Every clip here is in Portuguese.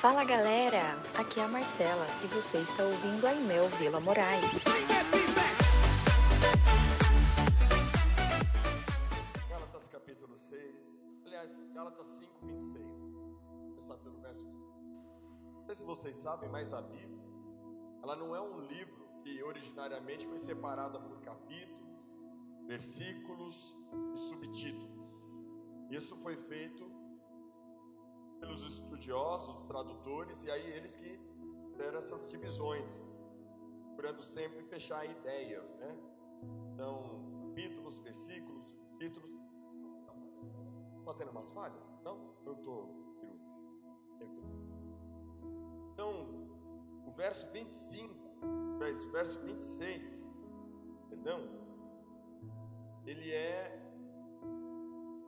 Fala galera, aqui é a Marcela e você está ouvindo a Imel Vila Moraes. Gálatas capítulo 6, aliás, Gálatas 5, 26. Começar pelo verso 15. Não sei se vocês sabem, mas a Bíblia, ela não é um livro que originariamente foi separada por capítulos, versículos e subtítulos. Isso foi feito pelos estudiosos, tradutores, e aí eles que deram essas divisões, procurando sempre fechar ideias, né? Então, capítulos, versículos, títulos. Está tendo umas falhas? Não? Eu estou. Tô. Então, o verso 25, verso, verso 26, perdão, ele é.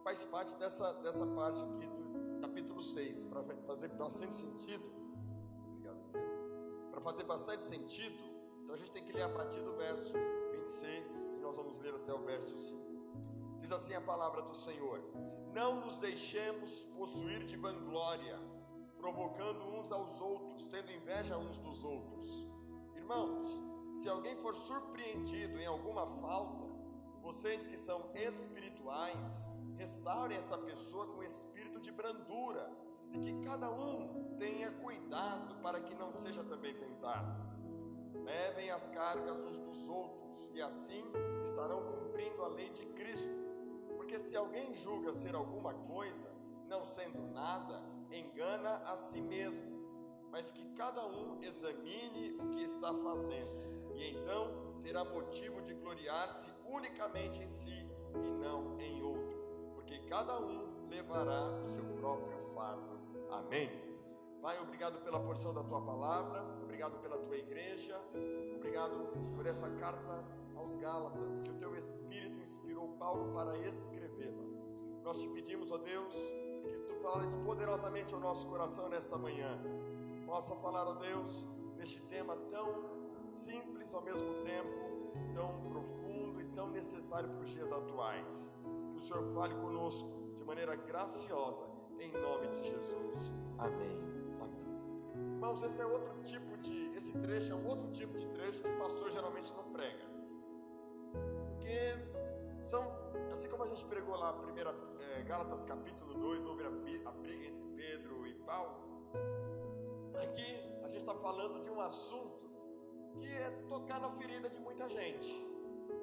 faz parte dessa, dessa parte aqui capítulo 6, para fazer bastante sentido. Obrigado, Para fazer bastante sentido, então a gente tem que ler a partir do verso 26 e nós vamos ler até o verso 5. Diz assim a palavra do Senhor: Não nos deixemos possuir de vanglória, provocando uns aos outros, tendo inveja uns dos outros. Irmãos, se alguém for surpreendido em alguma falta, vocês que são espirituais, restaurem essa pessoa com espírito de brandura, e que cada um tenha cuidado para que não seja também tentado. Levem as cargas uns dos outros, e assim estarão cumprindo a lei de Cristo. Porque se alguém julga ser alguma coisa, não sendo nada, engana a si mesmo. Mas que cada um examine o que está fazendo, e então terá motivo de gloriar-se unicamente em si e não em outro, porque cada um levará o seu próprio fardo. Amém. Pai, obrigado pela porção da tua palavra, obrigado pela tua igreja, obrigado por essa carta aos Gálatas que o teu Espírito inspirou Paulo para escrevê-la. Nós te pedimos, ó Deus, que tu fales poderosamente ao nosso coração nesta manhã. Possa falar, ó Deus, neste tema tão simples ao mesmo tempo, tão profundo e tão necessário para os dias atuais. Que o Senhor fale conosco maneira graciosa, em nome de Jesus. Amém. Amém. Irmãos, esse é outro tipo de, esse trecho é um outro tipo de trecho que o pastor geralmente não prega. Porque são, assim como a gente pregou lá, primeira, é, Gálatas capítulo 2, houve a, briga entre Pedro e Paulo. Aqui a gente está falando de um assunto que é tocar na ferida de muita gente.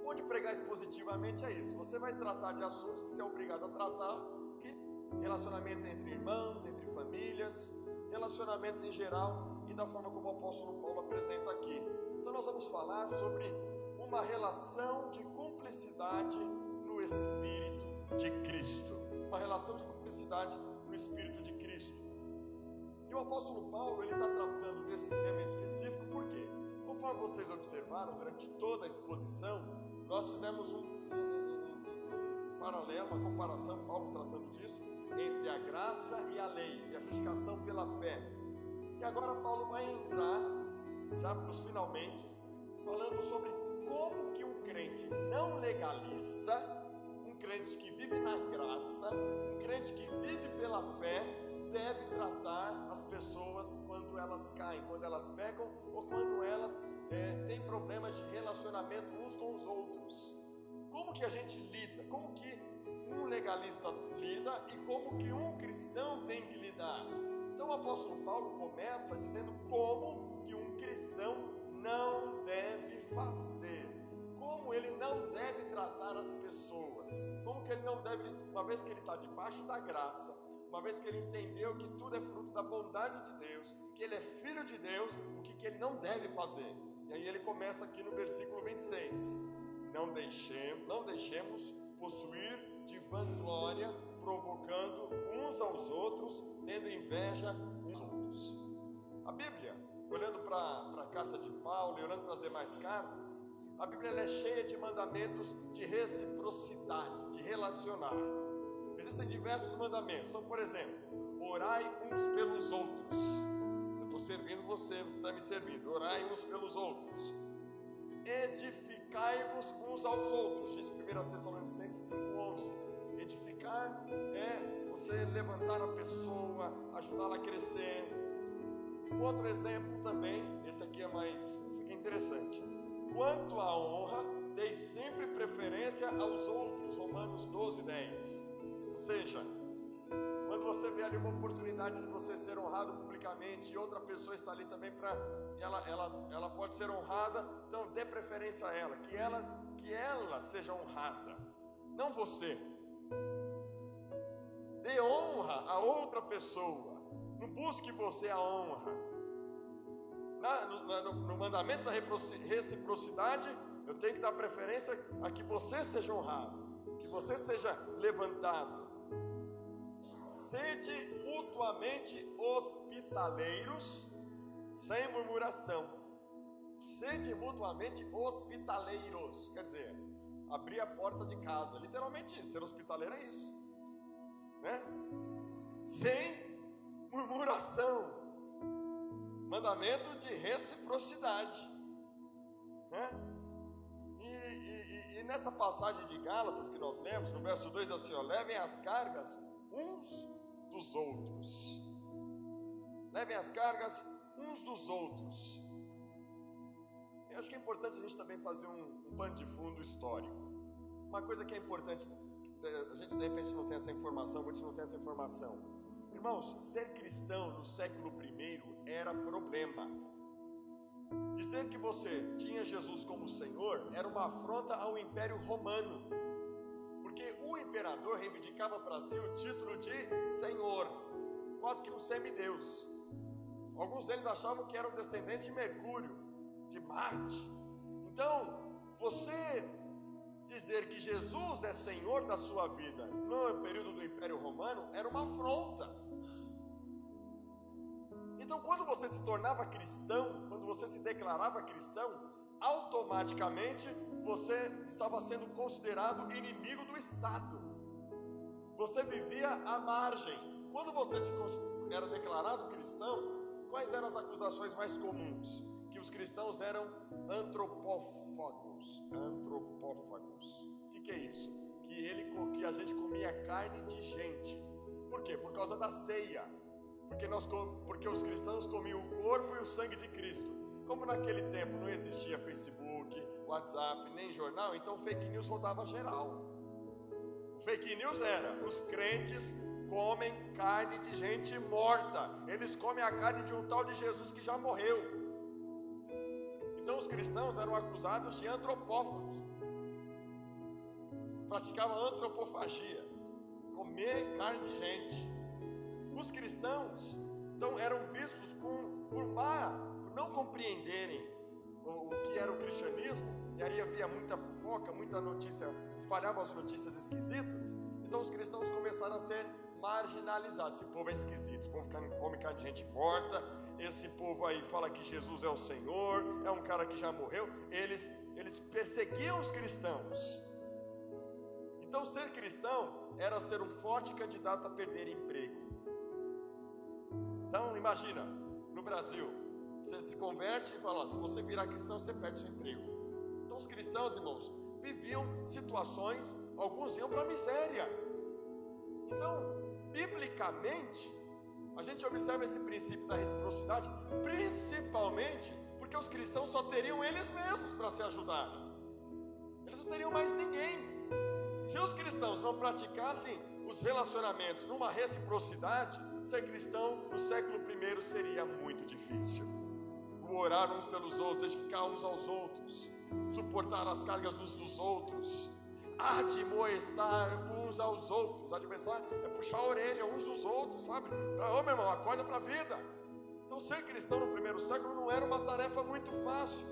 Onde pregar expositivamente é isso. Você vai tratar de assuntos que você é obrigado a tratar, relacionamento entre irmãos, entre famílias, relacionamentos em geral e da forma como o apóstolo Paulo apresenta aqui. Então nós vamos falar sobre uma relação de cumplicidade no Espírito de Cristo. Uma relação de cumplicidade no Espírito de Cristo. E o apóstolo Paulo, ele está tratando desse tema específico, por quê? Conforme vocês observaram durante toda a exposição, nós fizemos um, um, um, um paralelo, uma comparação, Paulo tratando disso, entre a graça e a lei, e a justificação pela fé. E agora Paulo vai entrar, já nos finalmente, falando sobre como que um crente não legalista, um crente que vive na graça, um crente que vive pela fé, deve tratar as pessoas quando elas caem, quando elas pecam ou quando elas é, têm problemas de relacionamento uns com os outros. Como que a gente lida? Como que um legalista lida e como que um cristão tem que lidar? Então o apóstolo Paulo começa dizendo como que um cristão não deve fazer, como ele não deve tratar as pessoas, como que ele não deve, uma vez que ele está debaixo da graça, uma vez que ele entendeu que tudo é fruto da bondade de Deus, que ele é filho de Deus, o que, que ele não deve fazer. E aí ele começa aqui no versículo 26. Não deixemos, não deixemos possuir de vanglória, provocando uns aos outros, tendo inveja uns aos outros. A Bíblia, olhando para a carta de Paulo e olhando para as demais cartas, a Bíblia é cheia de mandamentos de reciprocidade, de relacionar. Existem diversos mandamentos. Então, por exemplo, orai uns pelos outros. Eu estou servindo você, você está me servindo. Orai uns pelos outros. Edificai-vos uns aos outros. Diz 1 Tessalonicenses 5,11. Edificar é você levantar a pessoa, ajudá-la a crescer. Outro exemplo também, esse aqui é mais, esse aqui é interessante. Quanto à honra, dei sempre preferência aos outros. Romanos 12, 10. Ou seja, quando você vê ali uma oportunidade de você ser honrado publicamente e outra pessoa está ali também para ela, ela, ela pode ser honrada, então dê preferência a ela, que ela, que ela seja honrada, não você. Dê honra a outra pessoa. Não busque você a honra. Na, no, no, no mandamento da reciprocidade, eu tenho que dar preferência a que você seja honrado, que você seja levantado. Sede mutuamente hospitaleiros, sem murmuração. Sede mutuamente hospitaleiros, quer dizer, abrir a porta de casa, literalmente isso, ser hospitaleiro é isso, né? Sem murmuração, mandamento de reciprocidade, né? E, e, e, nessa passagem de Gálatas que nós lemos, no verso 2, assim, ó, levem as cargas uns dos outros. Levem as cargas uns dos outros. Eu acho que é importante a gente também fazer um, um pano de fundo histórico. Uma coisa que é importante, a gente de repente não tem essa informação, muitos não tem essa informação. Irmãos, ser cristão no século I era problema. Dizer que você tinha Jesus como Senhor era uma afronta ao Império Romano porque o imperador reivindicava para si o título de Senhor, quase que um semideus. Alguns deles achavam que eram descendentes de Mercúrio, de Marte. Então, você dizer que Jesus é Senhor da sua vida no período do Império Romano era uma afronta. Então, quando você se tornava cristão, quando você se declarava cristão, automaticamente você estava sendo considerado inimigo do Estado. Você vivia à margem. Quando você se era declarado cristão, quais eram as acusações mais comuns? Que os cristãos eram antropófagos. Antropófagos. O que, que é isso? Que, ele, que a gente comia carne de gente. Por quê? Por causa da ceia. Porque, nós, porque os cristãos comiam o corpo e o sangue de Cristo. Como naquele tempo não existia Facebook, WhatsApp, nem jornal, então fake news rodava geral. Fake news era: os crentes comem carne de gente morta, eles comem a carne de um tal de Jesus que já morreu. Então os cristãos eram acusados de antropófagos, praticavam antropofagia, comer carne de gente. Os cristãos então eram vistos com, por má, por não compreenderem o, o que era o cristianismo e aí havia muita fofoca, muita notícia, espalhava as notícias esquisitas. Então os cristãos começaram a ser marginalizados. Esse povo é esquisito, esse povo come carne de gente morta, esse povo aí fala que Jesus é o Senhor, é um cara que já morreu. Eles, eles perseguiam os cristãos. Então ser cristão era ser um forte candidato a perder emprego. Então imagina, no Brasil, você se converte e fala: se você virar cristão, você perde seu emprego. Então, os cristãos, irmãos, viviam situações, alguns iam para a miséria. Então, biblicamente, a gente observa esse princípio da reciprocidade, principalmente porque os cristãos só teriam eles mesmos para se ajudar. Eles não teriam mais ninguém. Se os cristãos não praticassem os relacionamentos numa reciprocidade, ser cristão no século I seria muito difícil. O orar uns pelos outros, edificar uns aos outros, suportar as cargas uns dos outros, admoestar uns aos outros. Admoestar é puxar a orelha uns dos outros, sabe? Ô meu irmão, acorda para a vida. Então, ser cristão no primeiro século não era uma tarefa muito fácil.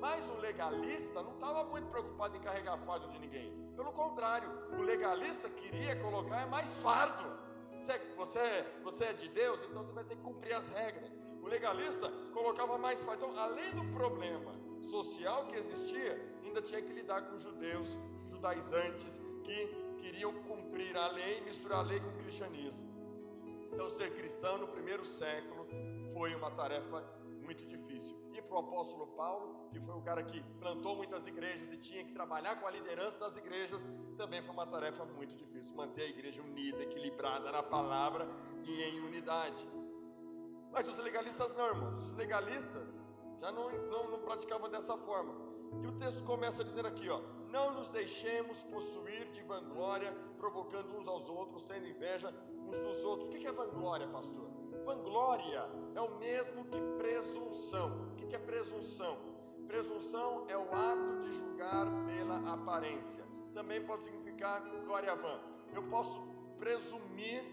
Mas o legalista não estava muito preocupado em carregar fardo de ninguém. Pelo contrário, o legalista queria colocar mais fardo. Você, você, você é de Deus, então você vai ter que cumprir as regras. O legalista colocava mais fardo. Então, além do problema social que existia, ainda tinha que lidar com judeus, judaizantes, que queriam cumprir a lei, misturar a lei com o cristianismo. Então, ser cristão no primeiro século foi uma tarefa muito difícil. E para o apóstolo Paulo, que foi o cara que plantou muitas igrejas e tinha que trabalhar com a liderança das igrejas, também foi uma tarefa muito difícil. Manter a igreja unida, equilibrada na palavra e em unidade. Mas os legalistas não, irmãos. Os legalistas já não, não, não praticavam dessa forma. E o texto começa dizendo aqui, ó. Não nos deixemos possuir de vanglória, provocando uns aos outros, tendo inveja uns dos outros. O que é vanglória, pastor? Vanglória é o mesmo que presunção. O que é presunção? Presunção é o ato de julgar pela aparência. Também pode significar glória vã. Eu posso presumir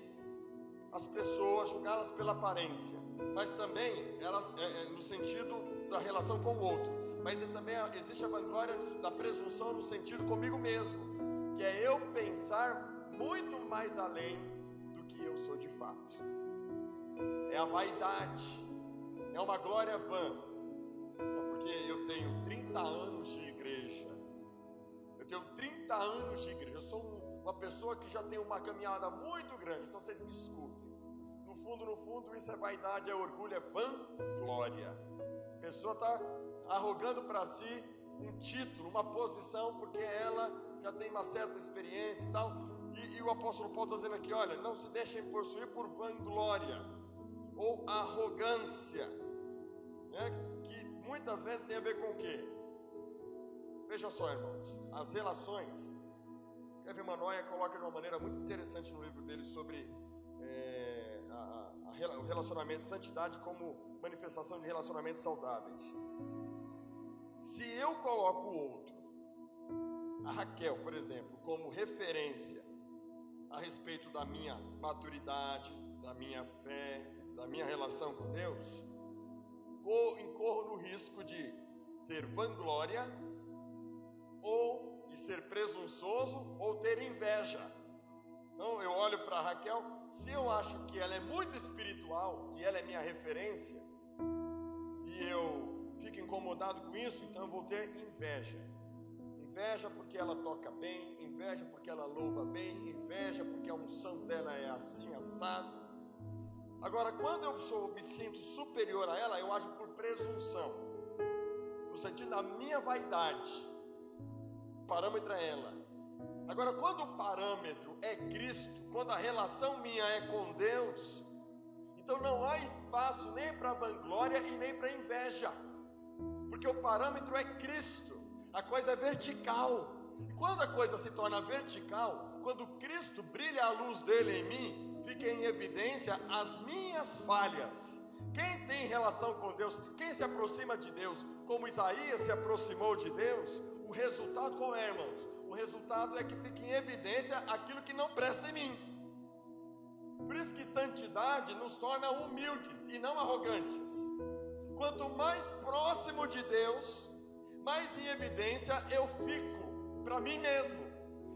as pessoas, julgá-las pela aparência, mas também elas é, é, no sentido da relação com o outro. Mas também existe a vanglória da presunção no sentido comigo mesmo, que é eu pensar muito mais além do que eu sou de fato. É a vaidade, é uma glória vã. Porque eu tenho 30 anos de igreja. Eu tenho 30 anos de igreja. Eu sou uma pessoa que já tem uma caminhada muito grande. Então vocês me escutem. No fundo, no fundo, isso é vaidade, é orgulho, é vanglória. A pessoa está arrogando para si um título, uma posição, porque ela já tem uma certa experiência e tal. E, e o apóstolo Paulo está dizendo aqui: olha, não se deixem possuir por vanglória ou arrogância, né? que muitas vezes tem a ver com o quê? Veja só, irmãos, as relações. Kevin Manoia coloca de uma maneira muito interessante no livro dele sobre é, a, a, o relacionamento de santidade como manifestação de relacionamentos saudáveis. Se eu coloco o outro, a Raquel, por exemplo, como referência a respeito da minha maturidade, da minha fé, da minha relação com Deus, incorro no risco de ter vanglória ou de ser presunçoso ou ter inveja. Então eu olho para Raquel, se eu acho que ela é muito espiritual e ela é minha referência, e eu fico incomodado com isso, então eu vou ter inveja. Inveja porque ela toca bem, inveja porque ela louva bem, inveja porque a unção dela é assim assado. Agora, quando eu sou, me sinto superior a ela, eu ajo por presunção, no sentido da minha vaidade. O parâmetro é ela. Agora, quando o parâmetro é Cristo, quando a relação minha é com Deus, então não há espaço nem para vanglória e nem para inveja, porque o parâmetro é Cristo, a coisa é vertical. Quando a coisa se torna vertical, quando Cristo brilha a luz dele em mim, fiquem em evidência as minhas falhas. Quem tem relação com Deus, quem se aproxima de Deus, como Isaías se aproximou de Deus, o resultado qual é, irmãos? O resultado é que fica em evidência aquilo que não presta em mim. Por isso que santidade nos torna humildes e não arrogantes. Quanto mais próximo de Deus, mais em evidência eu fico para mim mesmo.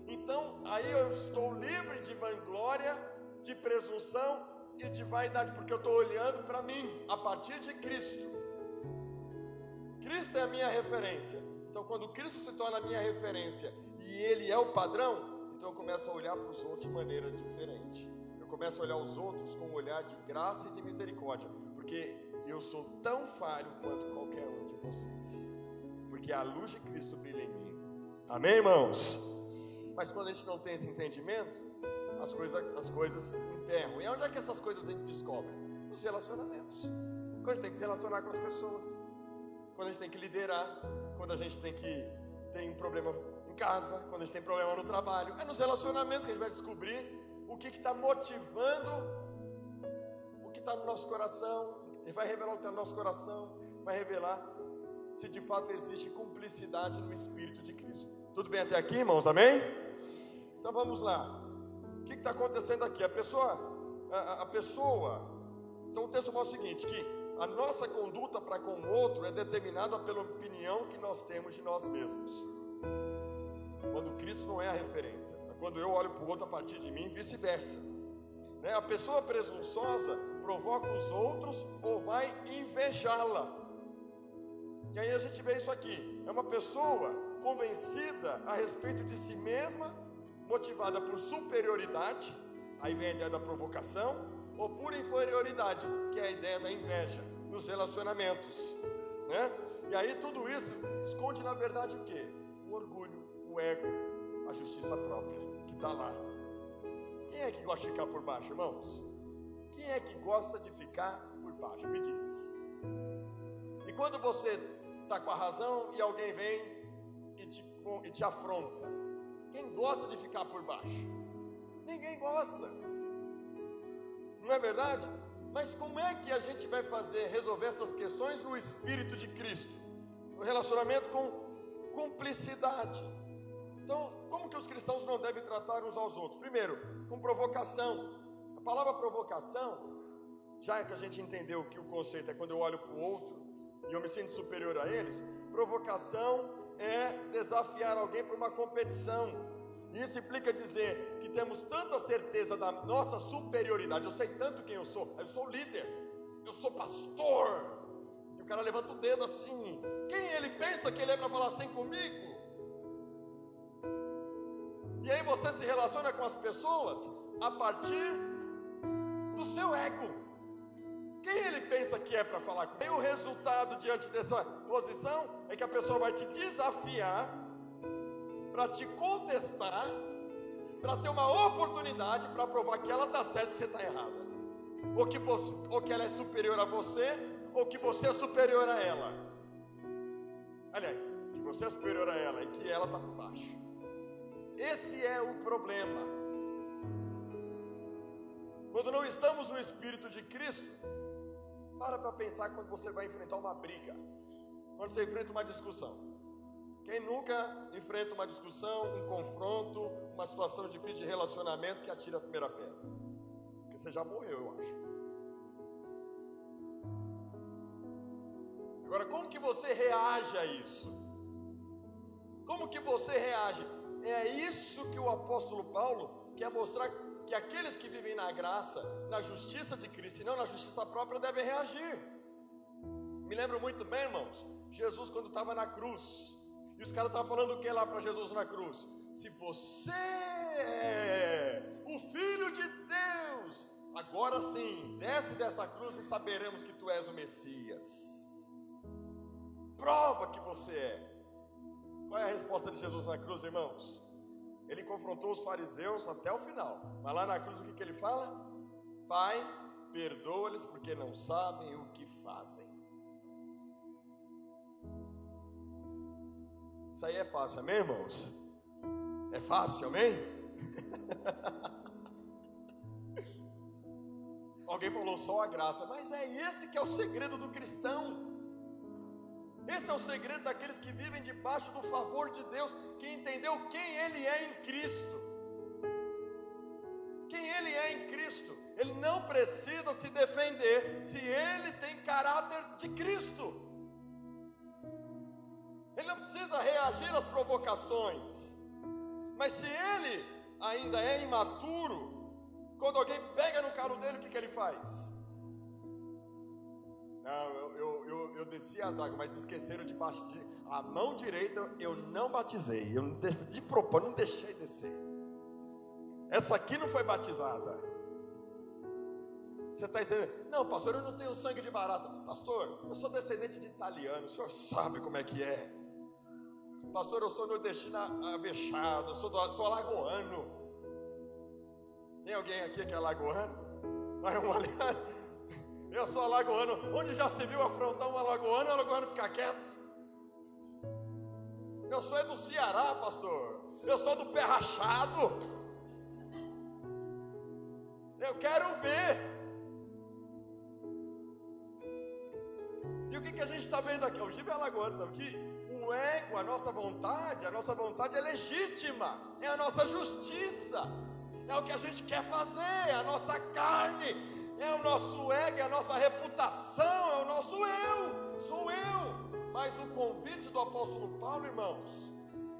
Então, aí eu estou livre de vanglória de presunção e de vaidade, porque eu estou olhando para mim, a partir de Cristo. Cristo é a minha referência. Então, quando Cristo se torna a minha referência e Ele é o padrão, então eu começo a olhar para os outros de maneira diferente. Eu começo a olhar os outros com um olhar de graça e de misericórdia, porque eu sou tão falho quanto qualquer um de vocês. Porque a luz de Cristo brilha em mim. Amém, irmãos? Mas quando a gente não tem esse entendimento, as coisas, as coisas emperram. E onde é que essas coisas a gente descobre? Nos relacionamentos. Quando a gente tem que se relacionar com as pessoas, quando a gente tem que liderar, quando a gente tem que tem um problema em casa, quando a gente tem problema no trabalho, é nos relacionamentos que a gente vai descobrir o que está motivando o que está no nosso coração. Ele vai revelar o que está no nosso coração, vai revelar se de fato existe cumplicidade no Espírito de Cristo. Tudo bem até aqui, irmãos? Amém? Então vamos lá que está acontecendo aqui? A pessoa, a, a, pessoa, então o texto mostra o seguinte, que a nossa conduta para com o outro é determinada pela opinião que nós temos de nós mesmos. Quando Cristo não é a referência, é quando eu olho para o outro a partir de mim, vice-versa. Né? A pessoa presunçosa provoca os outros ou vai invejá-la. E aí a gente vê isso aqui. É uma pessoa convencida a respeito de si mesma motivada por superioridade, aí vem a ideia da provocação, ou por inferioridade, que é a ideia da inveja nos relacionamentos, né? E aí tudo isso esconde na verdade o que? O orgulho, o ego, a justiça própria que está lá. Quem é que gosta de ficar por baixo, irmãos? Quem é que gosta de ficar por baixo? Me diz. E quando você está com a razão e alguém vem e te, e te afronta, quem gosta de ficar por baixo? Ninguém gosta. Não é verdade? Mas como é que a gente vai fazer resolver essas questões no espírito de Cristo? No relacionamento com cumplicidade. Então, como que os cristãos não devem tratar uns aos outros? Primeiro, com provocação. A palavra provocação, já que a gente entendeu que o conceito é quando eu olho para o outro e eu me sinto superior a eles, provocação é desafiar alguém para uma competição. Isso implica dizer que temos tanta certeza da nossa superioridade. Eu sei tanto quem eu sou. Eu sou líder. Eu sou pastor. E o cara levanta o dedo assim. Quem ele pensa que ele é para falar assim comigo? E aí você se relaciona com as pessoas a partir do seu ego. Quem ele pensa que é para falar com? E o resultado diante dessa posição é que a pessoa vai te desafiar para te contestar, para ter uma oportunidade para provar que ela está certa e que você está errada. Ou que, você, ou que ela é superior a você, ou que você é superior a ela. Aliás, que você é superior a ela e que ela está por baixo. Esse é o problema. Quando não estamos no Espírito de Cristo, para para pensar quando você vai enfrentar uma briga, quando você enfrenta uma discussão. Quem nunca enfrenta uma discussão, um confronto, uma situação difícil de relacionamento que atira a primeira pedra? Porque você já morreu, eu acho. Agora, como que você reage a isso? Como que você reage? É isso que o apóstolo Paulo quer mostrar que aqueles que vivem na graça, na justiça de Cristo e não na justiça própria devem reagir. Me lembro muito bem, irmãos, Jesus quando estava na cruz, e os caras estavam falando o que lá para Jesus na cruz? Se você é o Filho de Deus, agora sim, desce dessa cruz e saberemos que tu és o Messias. Prova que você é. Qual é a resposta de Jesus na cruz, irmãos? Ele confrontou os fariseus até o final. Mas lá na cruz o que, que ele fala? Pai, perdoa-lhes porque não sabem o que fazem. Isso aí é fácil, amém, irmãos? É fácil, amém? Alguém falou só a graça, mas é esse que é o segredo do cristão. Esse é o segredo daqueles que vivem debaixo do favor de Deus, que entendeu quem Ele é em Cristo. Quem Ele é em Cristo. Ele não precisa se defender se ele tem caráter de Cristo. Ele não precisa reagir às provocações. Mas se ele ainda é imaturo, quando alguém pega no carro dele, o que, que ele faz? Não, eu, eu, eu, eu as águas, mas esqueceram de de, a mão direita eu não batizei. Eu de, de propósito não deixei descer. Essa aqui não foi batizada. Você está entendendo? Não, pastor, eu não tenho sangue de barata. Pastor, eu sou descendente de italiano, o senhor sabe como é que é. Pastor, eu sou nordestino abechado, sou, do, sou alagoano. Tem alguém aqui que é alagoano? Vai um aliado. Eu sou alagoano. Onde já se viu afrontar um alagoano, o alagoano ficar quieto? Eu sou é do Ceará, pastor. Eu sou do pé rachado. Eu quero ver. E o que, que a gente está vendo aqui? O Gibe é alagoano tá aqui. O ego, a nossa vontade, a nossa vontade é legítima. É a nossa justiça. É o que a gente quer fazer, é a nossa carne é o nosso ego, é a nossa reputação, é o nosso eu, sou eu. Mas o convite do apóstolo Paulo, irmãos,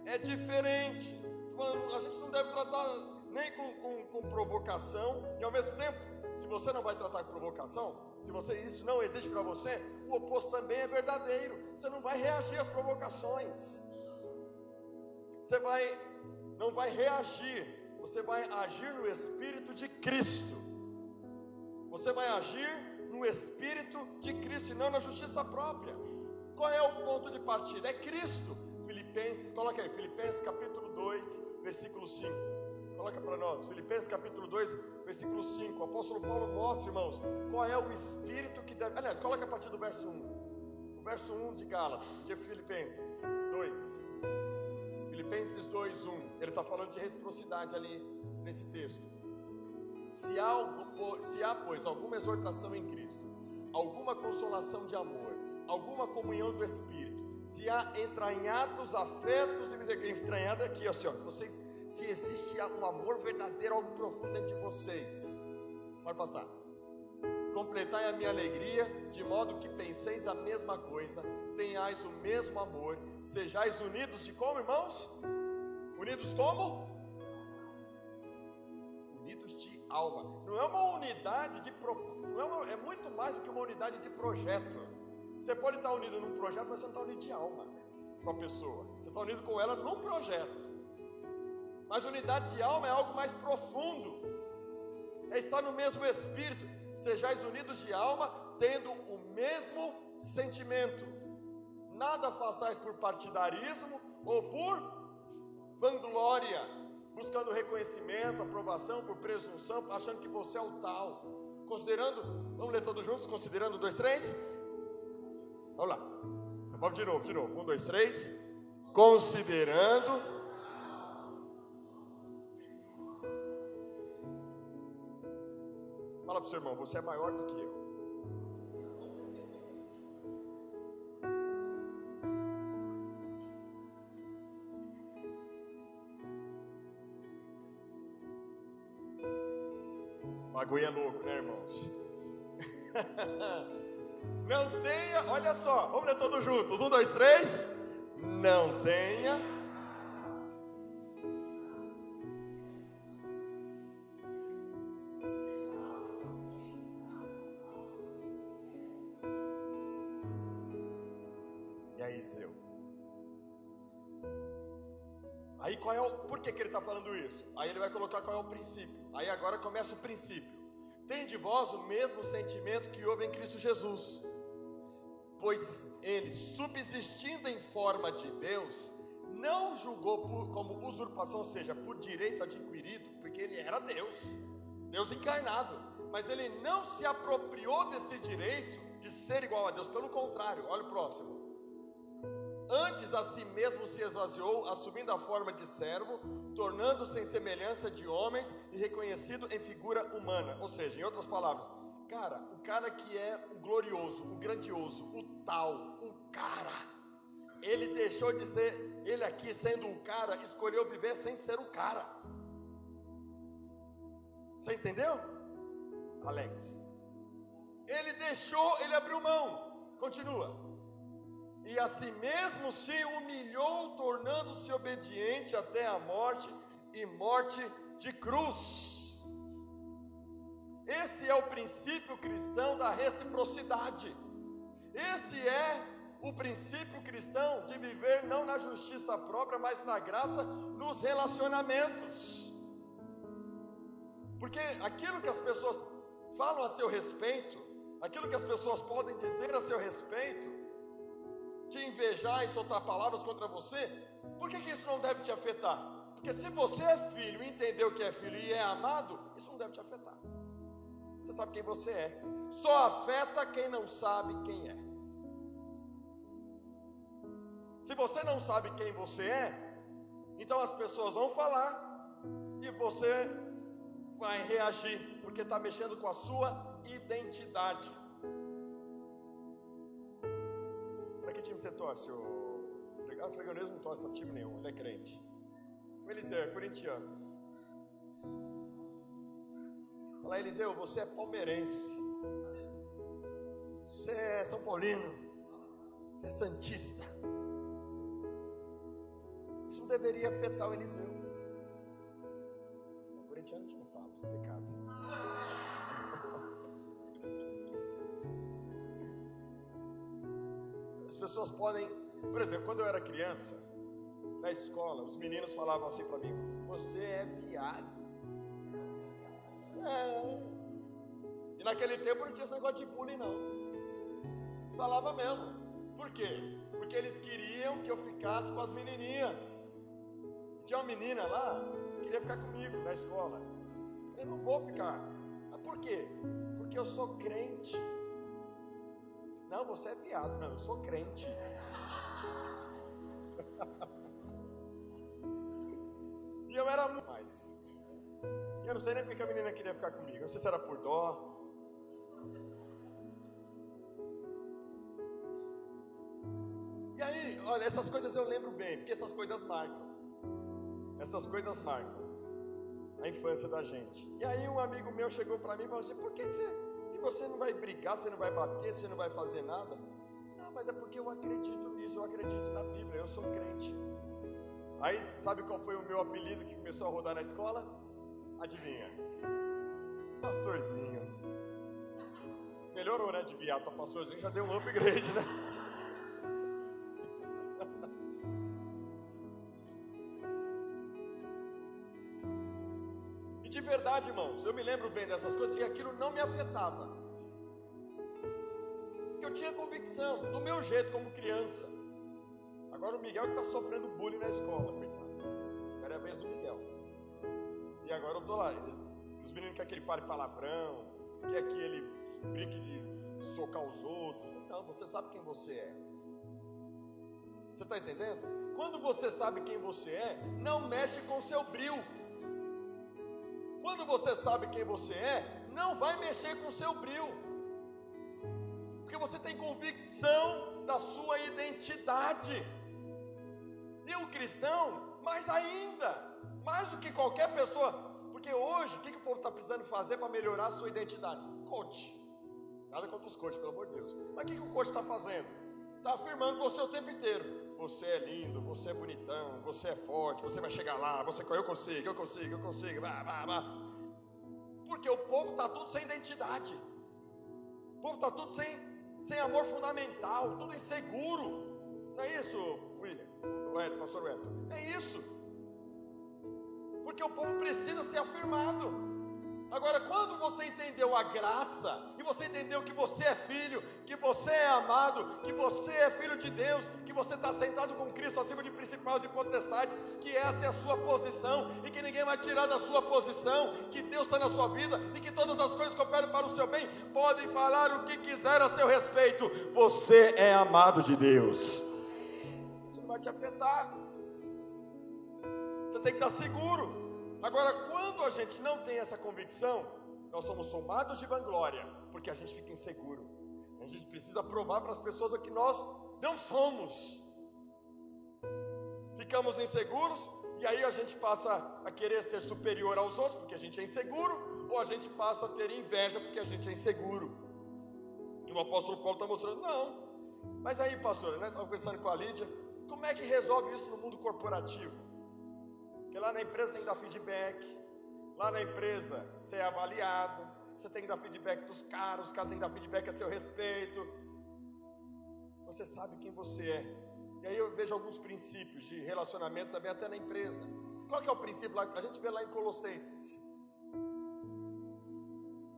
é diferente. A gente não deve tratar nem com, com, com provocação, e ao mesmo tempo, se você não vai tratar com provocação, se você isso não existe para você, o oposto também é verdadeiro. Você não vai reagir às provocações. Você vai não vai reagir, você vai agir no espírito de Cristo. Você vai agir no espírito de Cristo e não na justiça própria. Qual é o ponto de partida? É Cristo. Filipenses, coloca aí, Filipenses capítulo 2, versículo 5. Coloca para nós, Filipenses capítulo 2, versículo 5. O apóstolo Paulo mostra, irmãos, qual é o espírito que deve. Aliás, coloca a partir do verso 1. O verso 1 de Gálatas, de Filipenses 2. Filipenses 2, 1. Ele está falando de reciprocidade ali nesse texto. Se há, se há, pois, alguma exortação em Cristo, alguma consolação de amor, alguma comunhão do Espírito, se há entranhados afetos e misericórdia, entranhado aqui, ó, vocês, se existe um amor verdadeiro, algo profundo entre vocês, pode passar. Completai a minha alegria, de modo que penseis a mesma coisa, tenhais o mesmo amor, sejais unidos de como, irmãos? Unidos como? Unidos de alma. Não é uma unidade de não é, uma, é muito mais do que uma unidade de projeto. Você pode estar unido num projeto, mas você não está unido de alma com a pessoa. Você está unido com ela num projeto. Mas unidade de alma é algo mais profundo. É estar no mesmo espírito. Sejais unidos de alma, tendo o mesmo sentimento. Nada façais por partidarismo ou por vanglória, buscando reconhecimento, aprovação, por presunção, achando que você é o tal. Considerando, vamos ler todos juntos, considerando dois, três. Vamos lá. Vamos de novo, de novo. Um, dois, três. Considerando. Fala para o seu irmão, você é maior do que eu. Bagulho é louco, né, irmãos? Não tenha, olha só, vamos ler todos juntos. Um, dois, três. Não tenha. Que, ele está falando isso? Aí ele vai colocar qual é o princípio. Aí agora começa o princípio. Tem de vós o mesmo sentimento que houve em Cristo Jesus. Pois ele, subsistindo em forma de Deus, não julgou por, como usurpação, ou seja, por direito adquirido, porque ele era Deus, Deus encarnado, mas ele não se apropriou desse direito de ser igual a Deus, pelo contrário, olha o próximo. Antes a si mesmo se esvaziou, assumindo a forma de servo, tornando-se em semelhança de homens e reconhecido em figura humana. Ou seja, em outras palavras, cara, o cara que é o glorioso, o grandioso, o tal, o cara, ele deixou de ser, ele aqui sendo o cara, escolheu viver sem ser o cara. Você entendeu? Alex. Ele deixou, ele abriu mão. Continua e a si mesmo se humilhou, tornando-se obediente até a morte e morte de cruz. Esse é o princípio cristão da reciprocidade. Esse é o princípio cristão de viver não na justiça própria, mas na graça nos relacionamentos. Porque aquilo que as pessoas falam a seu respeito, aquilo que as pessoas podem dizer a seu respeito, te invejar e soltar palavras contra você, por que, que isso não deve te afetar? Porque se você é filho, entendeu que é filho e é amado, isso não deve te afetar. Você sabe quem você é. Só afeta quem não sabe quem é. Se você não sabe quem você é, então as pessoas vão falar e você vai reagir, porque está mexendo com a sua identidade. Que time você torce? O Fregão, o Freganismo não torce para time nenhum, ele é crente. O Eliseu é corintiano. Fala, Eliseu, você é palmeirense. Você é São Paulino. Você é Santista. Isso deveria afetar o Eliseu. O corintiano gente não fala, pecado. Pessoas podem, por exemplo, quando eu era criança, na escola, os meninos falavam assim para mim: Você é viado. É. E naquele tempo não tinha esse negócio de bullying, não. Falava mesmo. Por quê? Porque eles queriam que eu ficasse com as menininhas. Tinha uma menina lá, queria ficar comigo na escola. Eu não vou ficar. Mas por quê? Porque eu sou crente. Não, você é viado. Não, eu sou crente. e eu era mais. E eu não sei nem porque a menina queria ficar comigo. Não sei se era por dó. E aí, olha, essas coisas eu lembro bem, porque essas coisas marcam. Essas coisas marcam a infância da gente. E aí um amigo meu chegou para mim e falou assim: por que, que você. E você não vai brigar, você não vai bater, você não vai fazer nada? Não, mas é porque eu acredito nisso, eu acredito na Bíblia, eu sou crente. Aí, sabe qual foi o meu apelido que começou a rodar na escola? Adivinha? Pastorzinho. Melhorou, né? De viado para pastorzinho, já deu um upgrade, né? Verdade, irmãos, eu me lembro bem dessas coisas e aquilo não me afetava. Porque eu tinha convicção, do meu jeito, como criança. Agora o Miguel que está sofrendo bullying na escola, coitado. Agora é a vez do Miguel. E agora eu tô lá. Os meninos querem que ele fale palavrão, quer que ele brinque de socar os outros. Não, você sabe quem você é. Você está entendendo? Quando você sabe quem você é, não mexe com seu bril. Quando você sabe quem você é, não vai mexer com seu bril. Porque você tem convicção da sua identidade. E o cristão, mais ainda, mais do que qualquer pessoa. Porque hoje, o que, que o povo está precisando fazer para melhorar a sua identidade? Coach. Nada contra os coaches, pelo amor de Deus. Mas o que, que o coach está fazendo? Está afirmando você o tempo inteiro. Você é lindo, você é bonitão, você é forte, você vai chegar lá, você eu consigo, eu consigo, eu consigo. Porque o povo está tudo sem identidade. O povo está tudo sem, sem amor fundamental, tudo inseguro. Não é isso, William? O pastor Wellington? É isso. Porque o povo precisa ser afirmado. Agora, quando você entendeu a graça, e você entendeu que você é filho, que você é amado, que você é filho de Deus, que você está sentado com Cristo acima de principais e potestades, que essa é a sua posição, e que ninguém vai tirar da sua posição, que Deus está na sua vida, e que todas as coisas cooperam para o seu bem, podem falar o que quiser a seu respeito, você é amado de Deus. Isso não vai te afetar. Você tem que estar seguro. Agora, quando a gente não tem essa convicção, nós somos somados de vanglória, porque a gente fica inseguro. A gente precisa provar para as pessoas o que nós não somos. Ficamos inseguros e aí a gente passa a querer ser superior aos outros porque a gente é inseguro, ou a gente passa a ter inveja porque a gente é inseguro. E o apóstolo Paulo está mostrando, não. Mas aí, pastora, né? Estava conversando com a Lídia, como é que resolve isso no mundo corporativo? Porque lá na empresa tem que dar feedback. Lá na empresa você é avaliado. Você tem que dar feedback dos caras. Os caras têm que dar feedback a seu respeito. Você sabe quem você é. E aí eu vejo alguns princípios de relacionamento também até na empresa. Qual que é o princípio lá? A gente vê lá em Colossenses.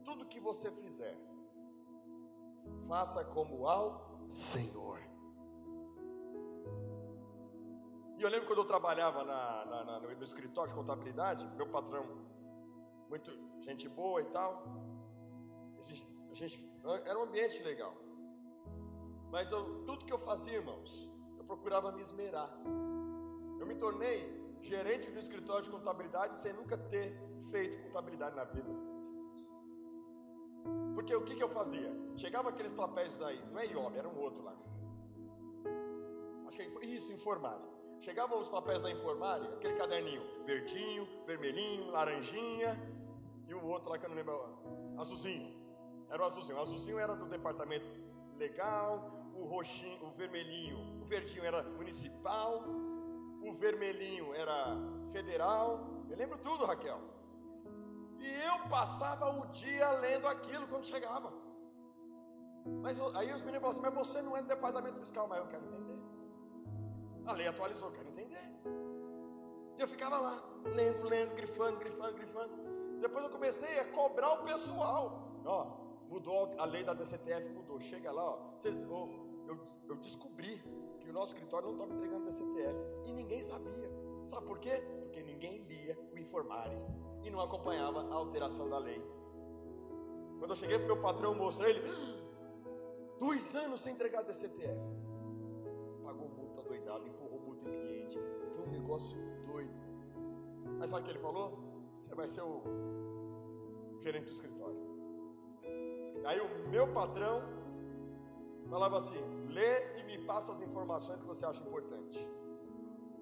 Tudo que você fizer, faça como ao Senhor. E eu lembro quando eu trabalhava na, na, na, no escritório de contabilidade, meu patrão, muito gente boa e tal. A gente, era um ambiente legal. Mas eu, tudo que eu fazia, irmãos, eu procurava me esmerar. Eu me tornei gerente do escritório de contabilidade sem nunca ter feito contabilidade na vida. Porque o que, que eu fazia? Chegava aqueles papéis daí, não é IOB, era um outro lá. Acho que é isso, informário. Chegavam os papéis da informária, aquele caderninho verdinho, vermelhinho, laranjinha e o outro lá que eu não lembro, azulzinho. Era o azulzinho. O azulzinho era do departamento legal, o roxinho, o vermelhinho, o verdinho era municipal, o vermelhinho era federal. Eu lembro tudo, Raquel. E eu passava o dia lendo aquilo quando chegava. Mas aí os meninos falavam assim, mas você não é do departamento fiscal, mas eu quero entender. A lei atualizou, eu quero entender. E eu ficava lá, lendo, lendo, grifando, grifando, grifando. Depois eu comecei a cobrar o pessoal. Ó, mudou a lei da DCTF, mudou. Chega lá, ó. Cês, eu, eu, eu descobri que o nosso escritório não estava entregando DCTF. E ninguém sabia. Sabe por quê? Porque ninguém lia o informário e não acompanhava a alteração da lei. Quando eu cheguei para o meu patrão, mostrei ele, dois anos sem entregar DCTF. Doidado, empurrou multa em cliente. Foi um negócio doido. Mas sabe o que ele falou? Você vai ser o gerente do escritório. Aí o meu patrão falava assim: lê e me passa as informações que você acha importante.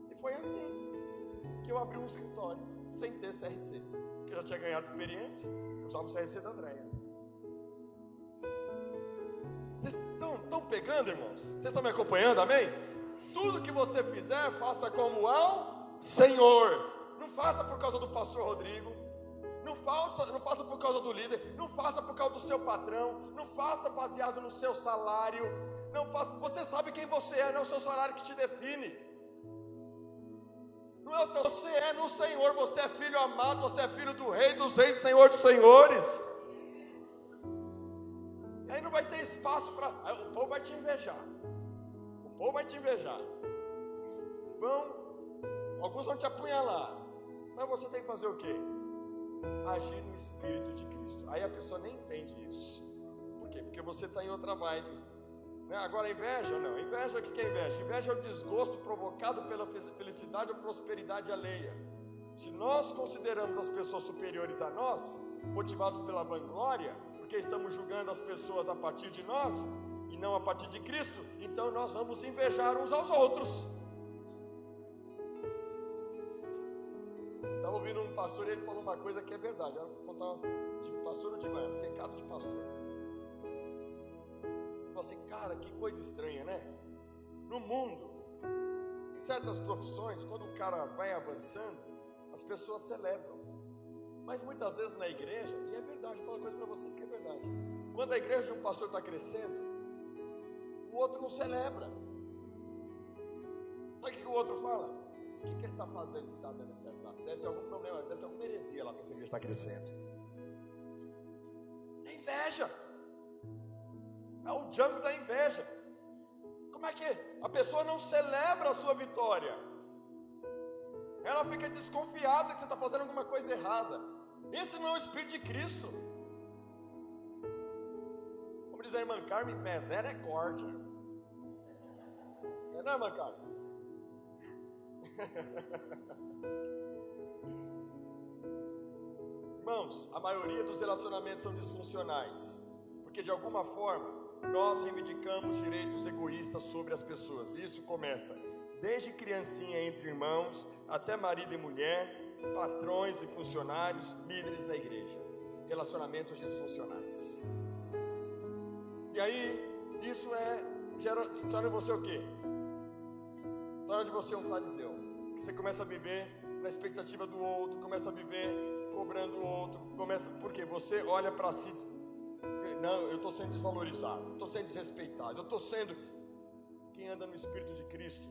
E foi assim que eu abri um escritório, sem ter CRC. Porque eu já tinha ganhado experiência, eu usava o CRC da Andréia. Vocês estão pegando, irmãos? Vocês estão me acompanhando, amém? Tudo que você fizer, faça como ao Senhor. Não faça por causa do pastor Rodrigo, não faça, não faça por causa do líder, não faça por causa do seu patrão, não faça baseado no seu salário, não faça, você sabe quem você é, não é o seu salário que te define. Não é o teu, você é no Senhor, você é filho amado, você é filho do rei dos reis, Senhor dos senhores. E aí não vai ter espaço para, o povo vai te invejar. Povo vai te invejar. Vão, alguns vão te apunhalar. Mas você tem que fazer o quê? agir no Espírito de Cristo. Aí a pessoa nem entende isso. Por quê? Porque você está em outra vibe. Né? Agora, inveja, não. Inveja, o que é inveja? Inveja é o desgosto provocado pela felicidade ou prosperidade alheia. Se nós consideramos as pessoas superiores a nós, motivados pela vanglória, porque estamos julgando as pessoas a partir de nós não a partir de Cristo, então nós vamos invejar uns aos outros. Estava ouvindo um pastor e ele falou uma coisa que é verdade. Eu vou contar de pastor, não digo, é pecado de pastor. Falou assim, cara, que coisa estranha, né? No mundo, em certas profissões, quando o cara vai avançando, as pessoas celebram. Mas muitas vezes na igreja, e é verdade, vou falar uma coisa para vocês que é verdade. Quando a igreja de um pastor está crescendo, o outro não celebra. Sabe o que o outro fala? O que, que ele está fazendo que está dando certo lá? Deve ter algum problema, deve ter alguma heresia lá para essa igreja estar crescendo. É inveja. É o Django da inveja. Como é que a pessoa não celebra a sua vitória? Ela fica desconfiada que você está fazendo alguma coisa errada. Esse não é o Espírito de Cristo. Como diz a irmã Carmen, misericórdia. Não é, irmã Carmen? Irmãos, a maioria dos relacionamentos são disfuncionais, porque de alguma forma nós reivindicamos direitos egoístas sobre as pessoas. Isso começa desde criancinha entre irmãos, até marido e mulher, patrões e funcionários, líderes na igreja. Relacionamentos disfuncionais. E aí, isso é gera, torna você o quê? Torna de você um fariseu. Que você começa a viver na expectativa do outro, começa a viver cobrando o outro, começa porque você olha para si, não, eu estou sendo desvalorizado, estou sendo desrespeitado, eu estou sendo. Quem anda no Espírito de Cristo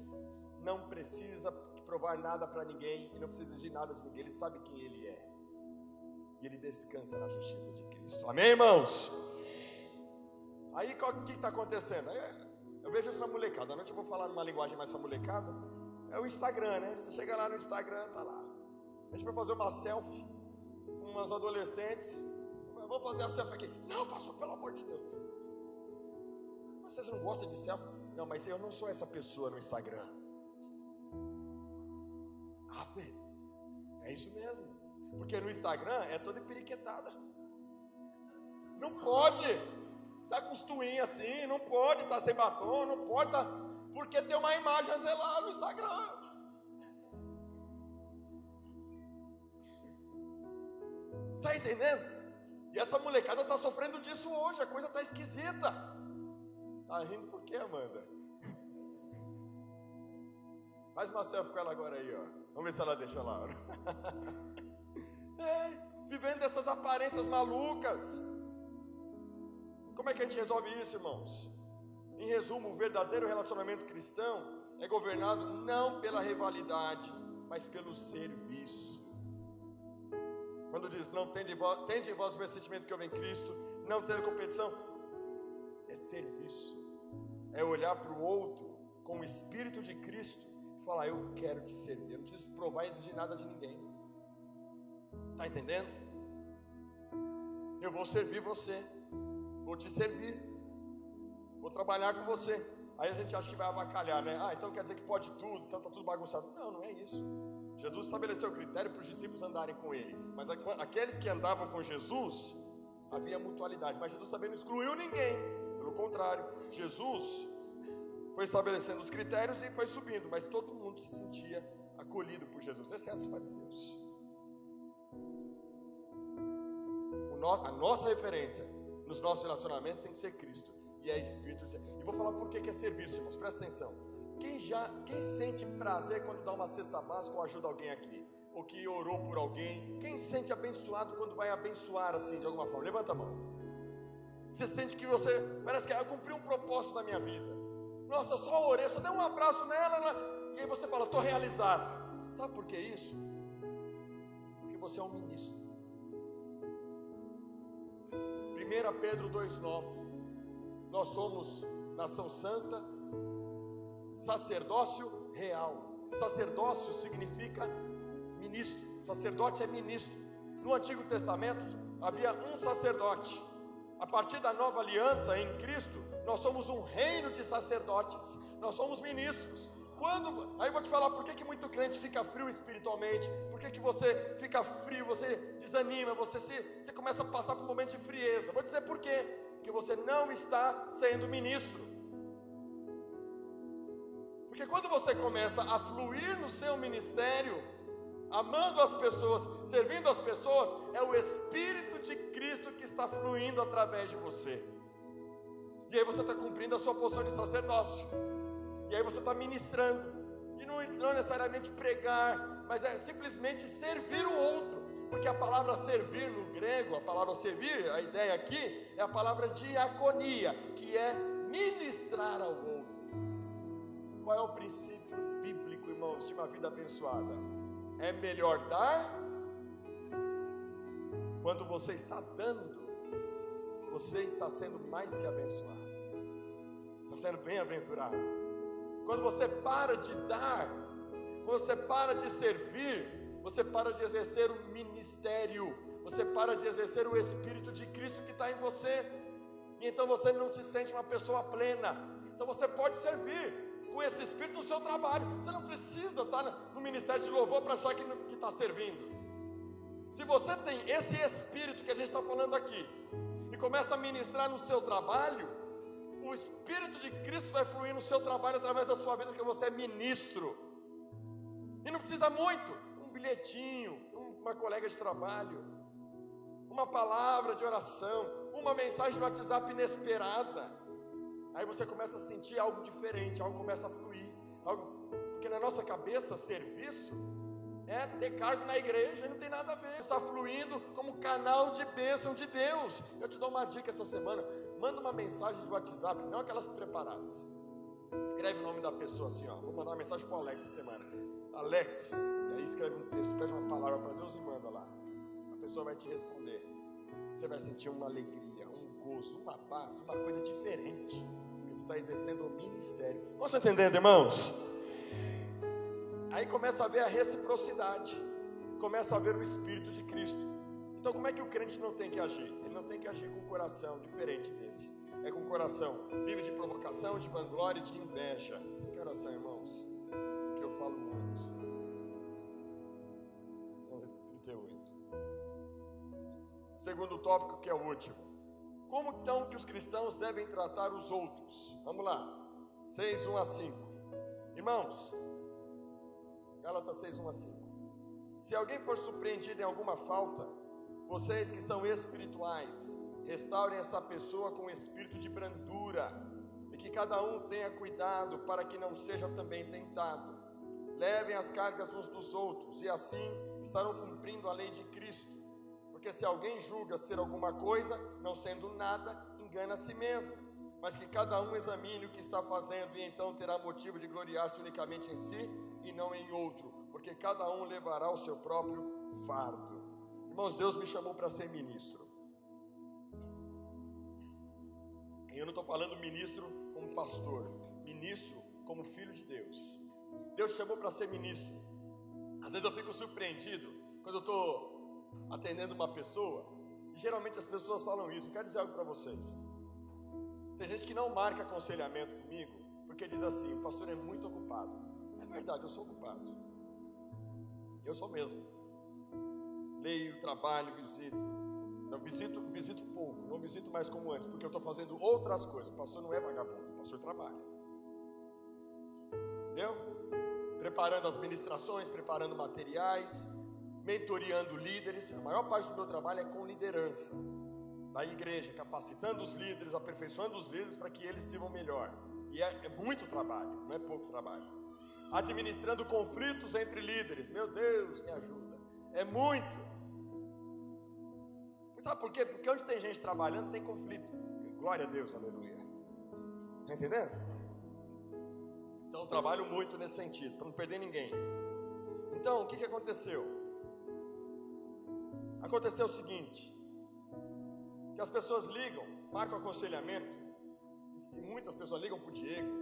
não precisa provar nada para ninguém e não precisa exigir nada de ninguém, ele sabe quem ele é. E ele descansa na justiça de Cristo. Amém, irmãos? Aí o que está acontecendo? Eu vejo isso na molecada. À noite eu vou falar numa linguagem mais para molecada. É o Instagram, né? Você chega lá no Instagram, tá lá. A gente vai fazer uma selfie com umas adolescentes. Vamos fazer a selfie aqui. Não, pastor, pelo amor de Deus. Mas vocês não gostam de selfie? Não, mas eu não sou essa pessoa no Instagram. Ah, Fê, é isso mesmo. Porque no Instagram é toda empiriquetada. Não pode estar tá com os twins assim, não pode estar tá sem batom, não pode estar. Tá porque tem uma imagem a zelar no Instagram. Está entendendo? E essa molecada está sofrendo disso hoje, a coisa está esquisita. Está rindo por quê, Amanda? Faz uma selfie com ela agora aí, ó. Vamos ver se ela deixa lá. é, vivendo essas aparências malucas. Como é que a gente resolve isso, irmãos? Em resumo, o verdadeiro relacionamento cristão é governado não pela rivalidade, mas pelo serviço. Quando diz não tende em vós, tende em vós o sentimento que houve em Cristo, não tendo competição, é serviço, é olhar para o outro com o Espírito de Cristo, falar: Eu quero te servir. Eu não preciso provar e exigir nada de ninguém. Está entendendo? Eu vou servir você. Vou te servir. Vou trabalhar com você. Aí a gente acha que vai avacalhar, né? Ah, então quer dizer que pode tudo, então está tudo bagunçado. Não, não é isso. Jesus estabeleceu o critério para os discípulos andarem com ele. Mas aqueles que andavam com Jesus, havia mutualidade. Mas Jesus também não excluiu ninguém. Pelo contrário, Jesus foi estabelecendo os critérios e foi subindo. Mas todo mundo se sentia acolhido por Jesus, exceto os fariseus. a nossa referência nos nossos relacionamentos que ser Cristo. E é Espírito E vou falar por que é serviço, irmãos. Presta atenção. Quem já, quem sente prazer quando dá uma cesta básica ou ajuda alguém aqui? Ou que orou por alguém? Quem sente abençoado quando vai abençoar assim de alguma forma? Levanta a mão. Você sente que você, parece que ah, eu cumpri um propósito da minha vida. Nossa, eu só orei, só dei um abraço nela, ela, e aí você fala, estou realizado. Sabe por que isso? Porque você é um ministro. 1 Pedro 2,9. Nós somos nação santa, sacerdócio real. Sacerdócio significa ministro. Sacerdote é ministro. No Antigo Testamento havia um sacerdote. A partir da nova aliança em Cristo, nós somos um reino de sacerdotes. Nós somos ministros. Quando, aí eu vou te falar por que, que muito crente fica frio espiritualmente, por que, que você fica frio, você desanima, você, se, você começa a passar por um momento de frieza. Vou dizer por quê? Que você não está sendo ministro. Porque quando você começa a fluir no seu ministério, amando as pessoas, servindo as pessoas, é o Espírito de Cristo que está fluindo através de você. E aí você está cumprindo a sua posição de sacerdócio. E aí você está ministrando. E não, não necessariamente pregar, mas é simplesmente servir o outro. Porque a palavra servir no grego, a palavra servir, a ideia aqui é a palavra diaconia, que é ministrar ao outro. Qual é o princípio bíblico, irmãos, de uma vida abençoada? É melhor dar quando você está dando, você está sendo mais que abençoado, está sendo bem-aventurado. Quando você para de dar, quando você para de servir, você para de exercer o ministério, você para de exercer o Espírito de Cristo que está em você, e então você não se sente uma pessoa plena. Então você pode servir, com esse espírito no seu trabalho. Você não precisa estar no ministério de louvor para achar que está servindo. Se você tem esse espírito que a gente está falando aqui e começa a ministrar no seu trabalho, o Espírito de Cristo vai fluir no seu trabalho através da sua vida, porque você é ministro. E não precisa muito, um bilhetinho, uma colega de trabalho, uma palavra de oração, uma mensagem de WhatsApp inesperada. Aí você começa a sentir algo diferente, algo começa a fluir. Algo, porque na nossa cabeça, serviço é ter cargo na igreja não tem nada a ver. Está fluindo como canal de bênção de Deus. Eu te dou uma dica essa semana. Manda uma mensagem de WhatsApp, não aquelas preparadas. Escreve o nome da pessoa assim, ó. Vou mandar uma mensagem para o Alex essa semana. Alex, e aí escreve um texto, pede uma palavra para Deus e manda lá. A pessoa vai te responder. Você vai sentir uma alegria, um gozo, uma paz, uma coisa diferente está exercendo o ministério. Posso entendendo, irmãos? Aí começa a ver a reciprocidade, começa a ver o Espírito de Cristo. Então, como é que o crente não tem que agir? Ele não tem que agir com um coração diferente desse. É com um coração livre de provocação, de vanglória e de inveja. Que oração, irmãos? Que eu falo muito. 11:38. Segundo tópico, que é o último. Como então que os cristãos devem tratar os outros? Vamos lá. 6, 1 a 5. Irmãos, Gálatas 6, 1 a 5. Se alguém for surpreendido em alguma falta, vocês que são espirituais, restaurem essa pessoa com espírito de brandura, e que cada um tenha cuidado para que não seja também tentado. Levem as cargas uns dos outros, e assim estarão cumprindo a lei de Cristo. Porque se alguém julga ser alguma coisa, não sendo nada, engana a si mesmo. Mas que cada um examine o que está fazendo e então terá motivo de gloriar-se unicamente em si e não em outro, porque cada um levará o seu próprio fardo. Irmãos, Deus me chamou para ser ministro. E eu não estou falando ministro como pastor, ministro como filho de Deus. Deus chamou para ser ministro. Às vezes eu fico surpreendido quando eu estou atendendo uma pessoa, e geralmente as pessoas falam isso. Quero dizer algo para vocês. Tem gente que não marca aconselhamento comigo, porque diz assim: o pastor é muito ocupado. É verdade, eu sou ocupado. Eu sou mesmo. Leio, trabalho, visito. Não visito, visito pouco, não visito mais como antes, porque eu estou fazendo outras coisas. O pastor não é vagabundo, o pastor trabalha. Entendeu? Preparando as ministrações, preparando materiais, mentoreando líderes. A maior parte do meu trabalho é com liderança da igreja, capacitando os líderes, aperfeiçoando os líderes para que eles sirvam melhor. E é, é muito trabalho, não é pouco trabalho. Administrando conflitos entre líderes, meu Deus, me ajuda. É muito. Sabe por quê? Porque onde tem gente trabalhando tem conflito. Glória a Deus, aleluia. Está entendendo? Então trabalho muito nesse sentido, para não perder ninguém. Então, o que, que aconteceu? Aconteceu o seguinte: que as pessoas ligam, marcam aconselhamento, e muitas pessoas ligam para o Diego.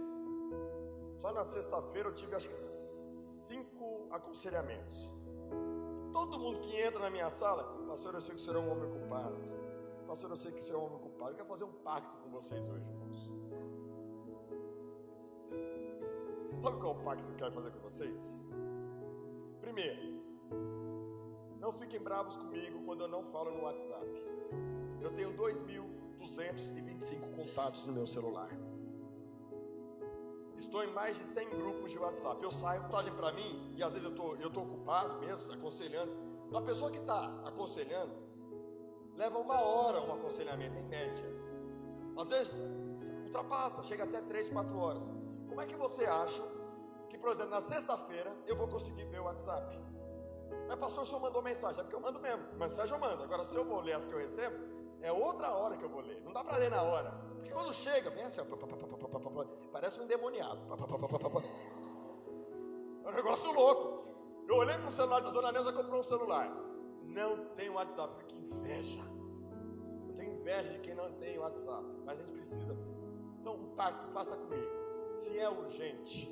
Só na sexta-feira eu tive acho que cinco aconselhamentos. Todo mundo que entra na minha sala, pastor, eu sei que o senhor é um homem ocupado. Pastor, eu sei que o senhor é um homem ocupado. Eu quero fazer um pacto com vocês hoje, irmãos. Sabe qual é o pacto que eu quero fazer com vocês? Primeiro, não fiquem bravos comigo quando eu não falo no WhatsApp. Eu tenho 2.225 contatos no meu celular. Estou em mais de 100 grupos de WhatsApp. Eu saio, mensagem para mim, e às vezes eu tô, estou tô ocupado mesmo, aconselhando. Uma pessoa que está aconselhando, leva uma hora um aconselhamento, em média. Às vezes, ultrapassa, chega até 3, 4 horas. Como é que você acha que, por exemplo, na sexta-feira eu vou conseguir ver o WhatsApp? Mas, pastor, o senhor mandou mensagem, é porque eu mando mesmo. Mensagem eu mando. Agora, se eu vou ler as que eu recebo, é outra hora que eu vou ler. Não dá para ler na hora. Quando chega, vem assim, ó, parece um endemoniado. É um negócio louco. Eu olhei para o celular da dona Neuza comprou um celular. Não tem WhatsApp. Que inveja. Eu tenho inveja de quem não tem WhatsApp. Mas a gente precisa ter. Então, um pacto, faça comigo. Se é urgente,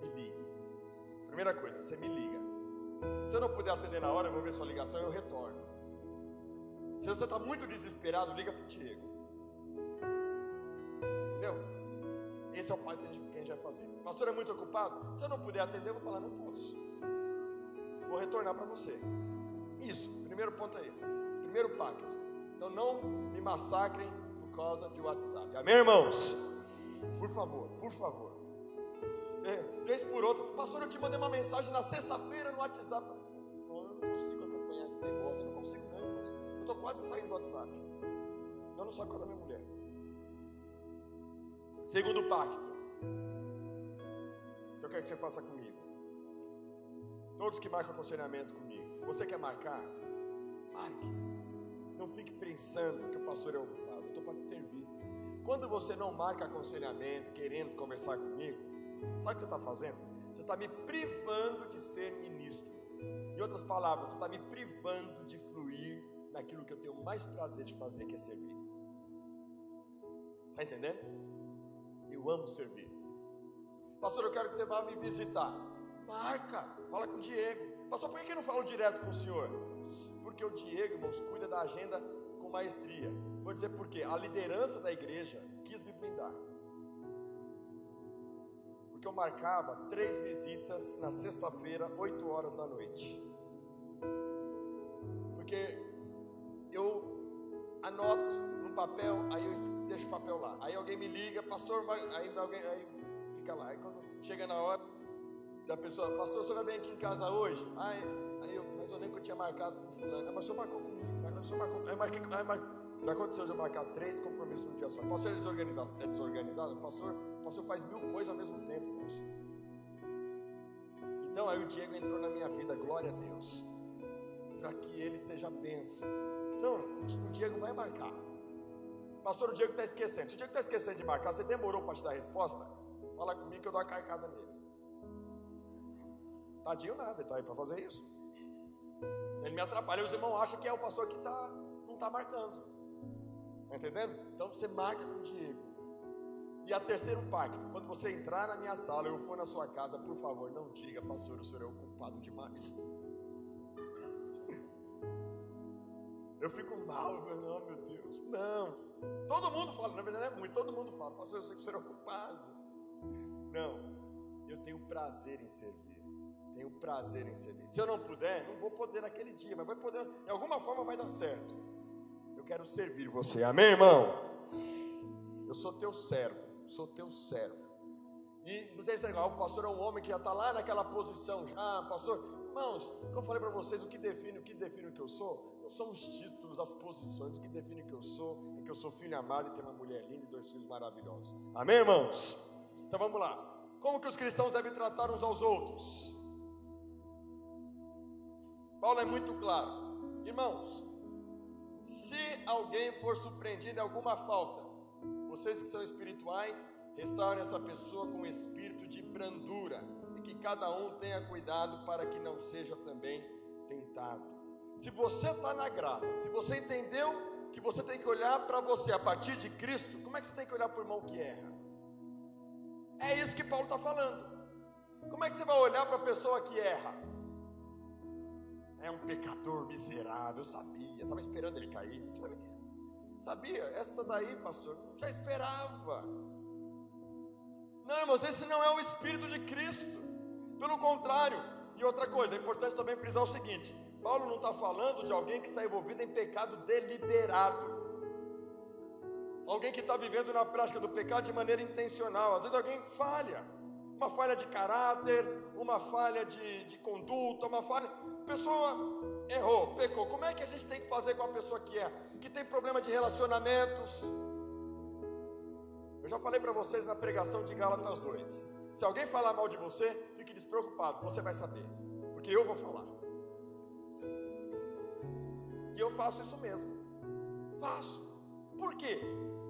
me ligue. Primeira coisa, você me liga. Se eu não puder atender na hora, eu vou ver sua ligação e eu retorno. Se você está muito desesperado, liga para o Diego. Entendeu? Esse é o pacto que a gente vai fazer. Pastor é muito ocupado? Se eu não puder atender, eu vou falar, não posso. Vou retornar para você. Isso, primeiro ponto é esse. Primeiro pacto. Então não me massacrem por causa de WhatsApp. Amém, irmãos? Por favor, por favor. É, vez por outra, pastor, eu te mandei uma mensagem na sexta-feira no WhatsApp. Não, eu não consigo acompanhar esse negócio, eu não consigo não, irmãos. Eu estou quase saindo do WhatsApp. Não sou por causa da minha mulher. Segundo pacto, que eu quero que você faça comigo. Todos que marcam aconselhamento comigo, você quer marcar? Marque. Não fique pensando que o pastor é ocupado. Estou para te servir. Quando você não marca aconselhamento, querendo conversar comigo, sabe o que você está fazendo? Você está me privando de ser ministro. Em outras palavras, você está me privando de fluir naquilo que eu tenho mais prazer de fazer, que é servir. Está entendendo? Eu amo servir. Pastor, eu quero que você vá me visitar. Marca, fala com o Diego. Pastor, por que eu não falo direto com o senhor? Porque o Diego, irmãos, cuida da agenda com maestria. Vou dizer por quê. A liderança da igreja quis me blindar. Porque eu marcava três visitas na sexta-feira, 8 horas da noite. Porque eu anoto no papel, aí eu deixo o papel lá. Aí alguém me liga, pastor, aí alguém aí fica lá. Aí quando chega na hora da pessoa, pastor, o senhor vai bem aqui em casa hoje? Aí, aí eu, mas eu lembro que eu tinha marcado com fulano. Mas o senhor marcou comigo. Mas o senhor marcou. Aí marquei, aí marquei, já aconteceu de eu marcar três compromissos num dia só. Pastor é desorganizado? É desorganizado? Pastor, pastor faz mil coisas ao mesmo tempo, irmãos. Então aí o Diego entrou na minha vida, glória a Deus. Para que ele seja bênção. Então, o Diego vai marcar. Pastor, o Diego está esquecendo. Se o Diego está esquecendo de marcar, você demorou para te dar a resposta? Fala comigo que eu dou uma carcada nele. Tadinho nada, está aí para fazer isso. Ele me atrapalha, os irmãos acham que é o pastor que tá, não está marcando. Está entendendo? Então você marca com o Diego. E a terceiro pacto, quando você entrar na minha sala, eu for na sua casa, por favor, não diga, pastor, o senhor é ocupado demais. Eu fico mal, não, meu Deus. Não. Todo mundo fala, na verdade é muito, todo mundo fala, pastor, eu sei que o senhor é ocupado. Não. Eu tenho prazer em servir. Tenho prazer em servir. Se eu não puder, não vou poder naquele dia, mas vai poder, de alguma forma vai dar certo. Eu quero servir você. Amém, irmão? Eu sou teu servo, sou teu servo. E não tem esse negócio, o pastor é um homem que já está lá naquela posição já, pastor. Irmãos, como eu falei para vocês, o que define, o que define o que eu sou? Não são os títulos, as posições, que define o que eu sou é que eu sou filho amado e tenho uma mulher linda e dois filhos maravilhosos. Amém, irmãos? Então vamos lá. Como que os cristãos devem tratar uns aos outros? Paulo é muito claro. Irmãos, se alguém for surpreendido em alguma falta, vocês que são espirituais, restaurem essa pessoa com espírito de brandura e que cada um tenha cuidado para que não seja também tentado. Se você está na graça, se você entendeu que você tem que olhar para você a partir de Cristo, como é que você tem que olhar para o irmão que erra? É isso que Paulo está falando. Como é que você vai olhar para a pessoa que erra? É um pecador miserável, eu sabia, estava esperando ele cair. Sabia? Essa daí, pastor, já esperava. Não, irmãos, esse não é o Espírito de Cristo. Pelo contrário. E outra coisa, é importante também frisar o seguinte: Paulo não está falando de alguém que está envolvido em pecado deliberado. Alguém que está vivendo na prática do pecado de maneira intencional. Às vezes alguém falha. Uma falha de caráter, uma falha de, de conduta, uma falha pessoa errou, pecou. Como é que a gente tem que fazer com a pessoa que é, que tem problema de relacionamentos? Eu já falei para vocês na pregação de Gálatas 2. Se alguém falar mal de você, fique despreocupado, você vai saber, porque eu vou falar. E eu faço isso mesmo. Faço. Por quê?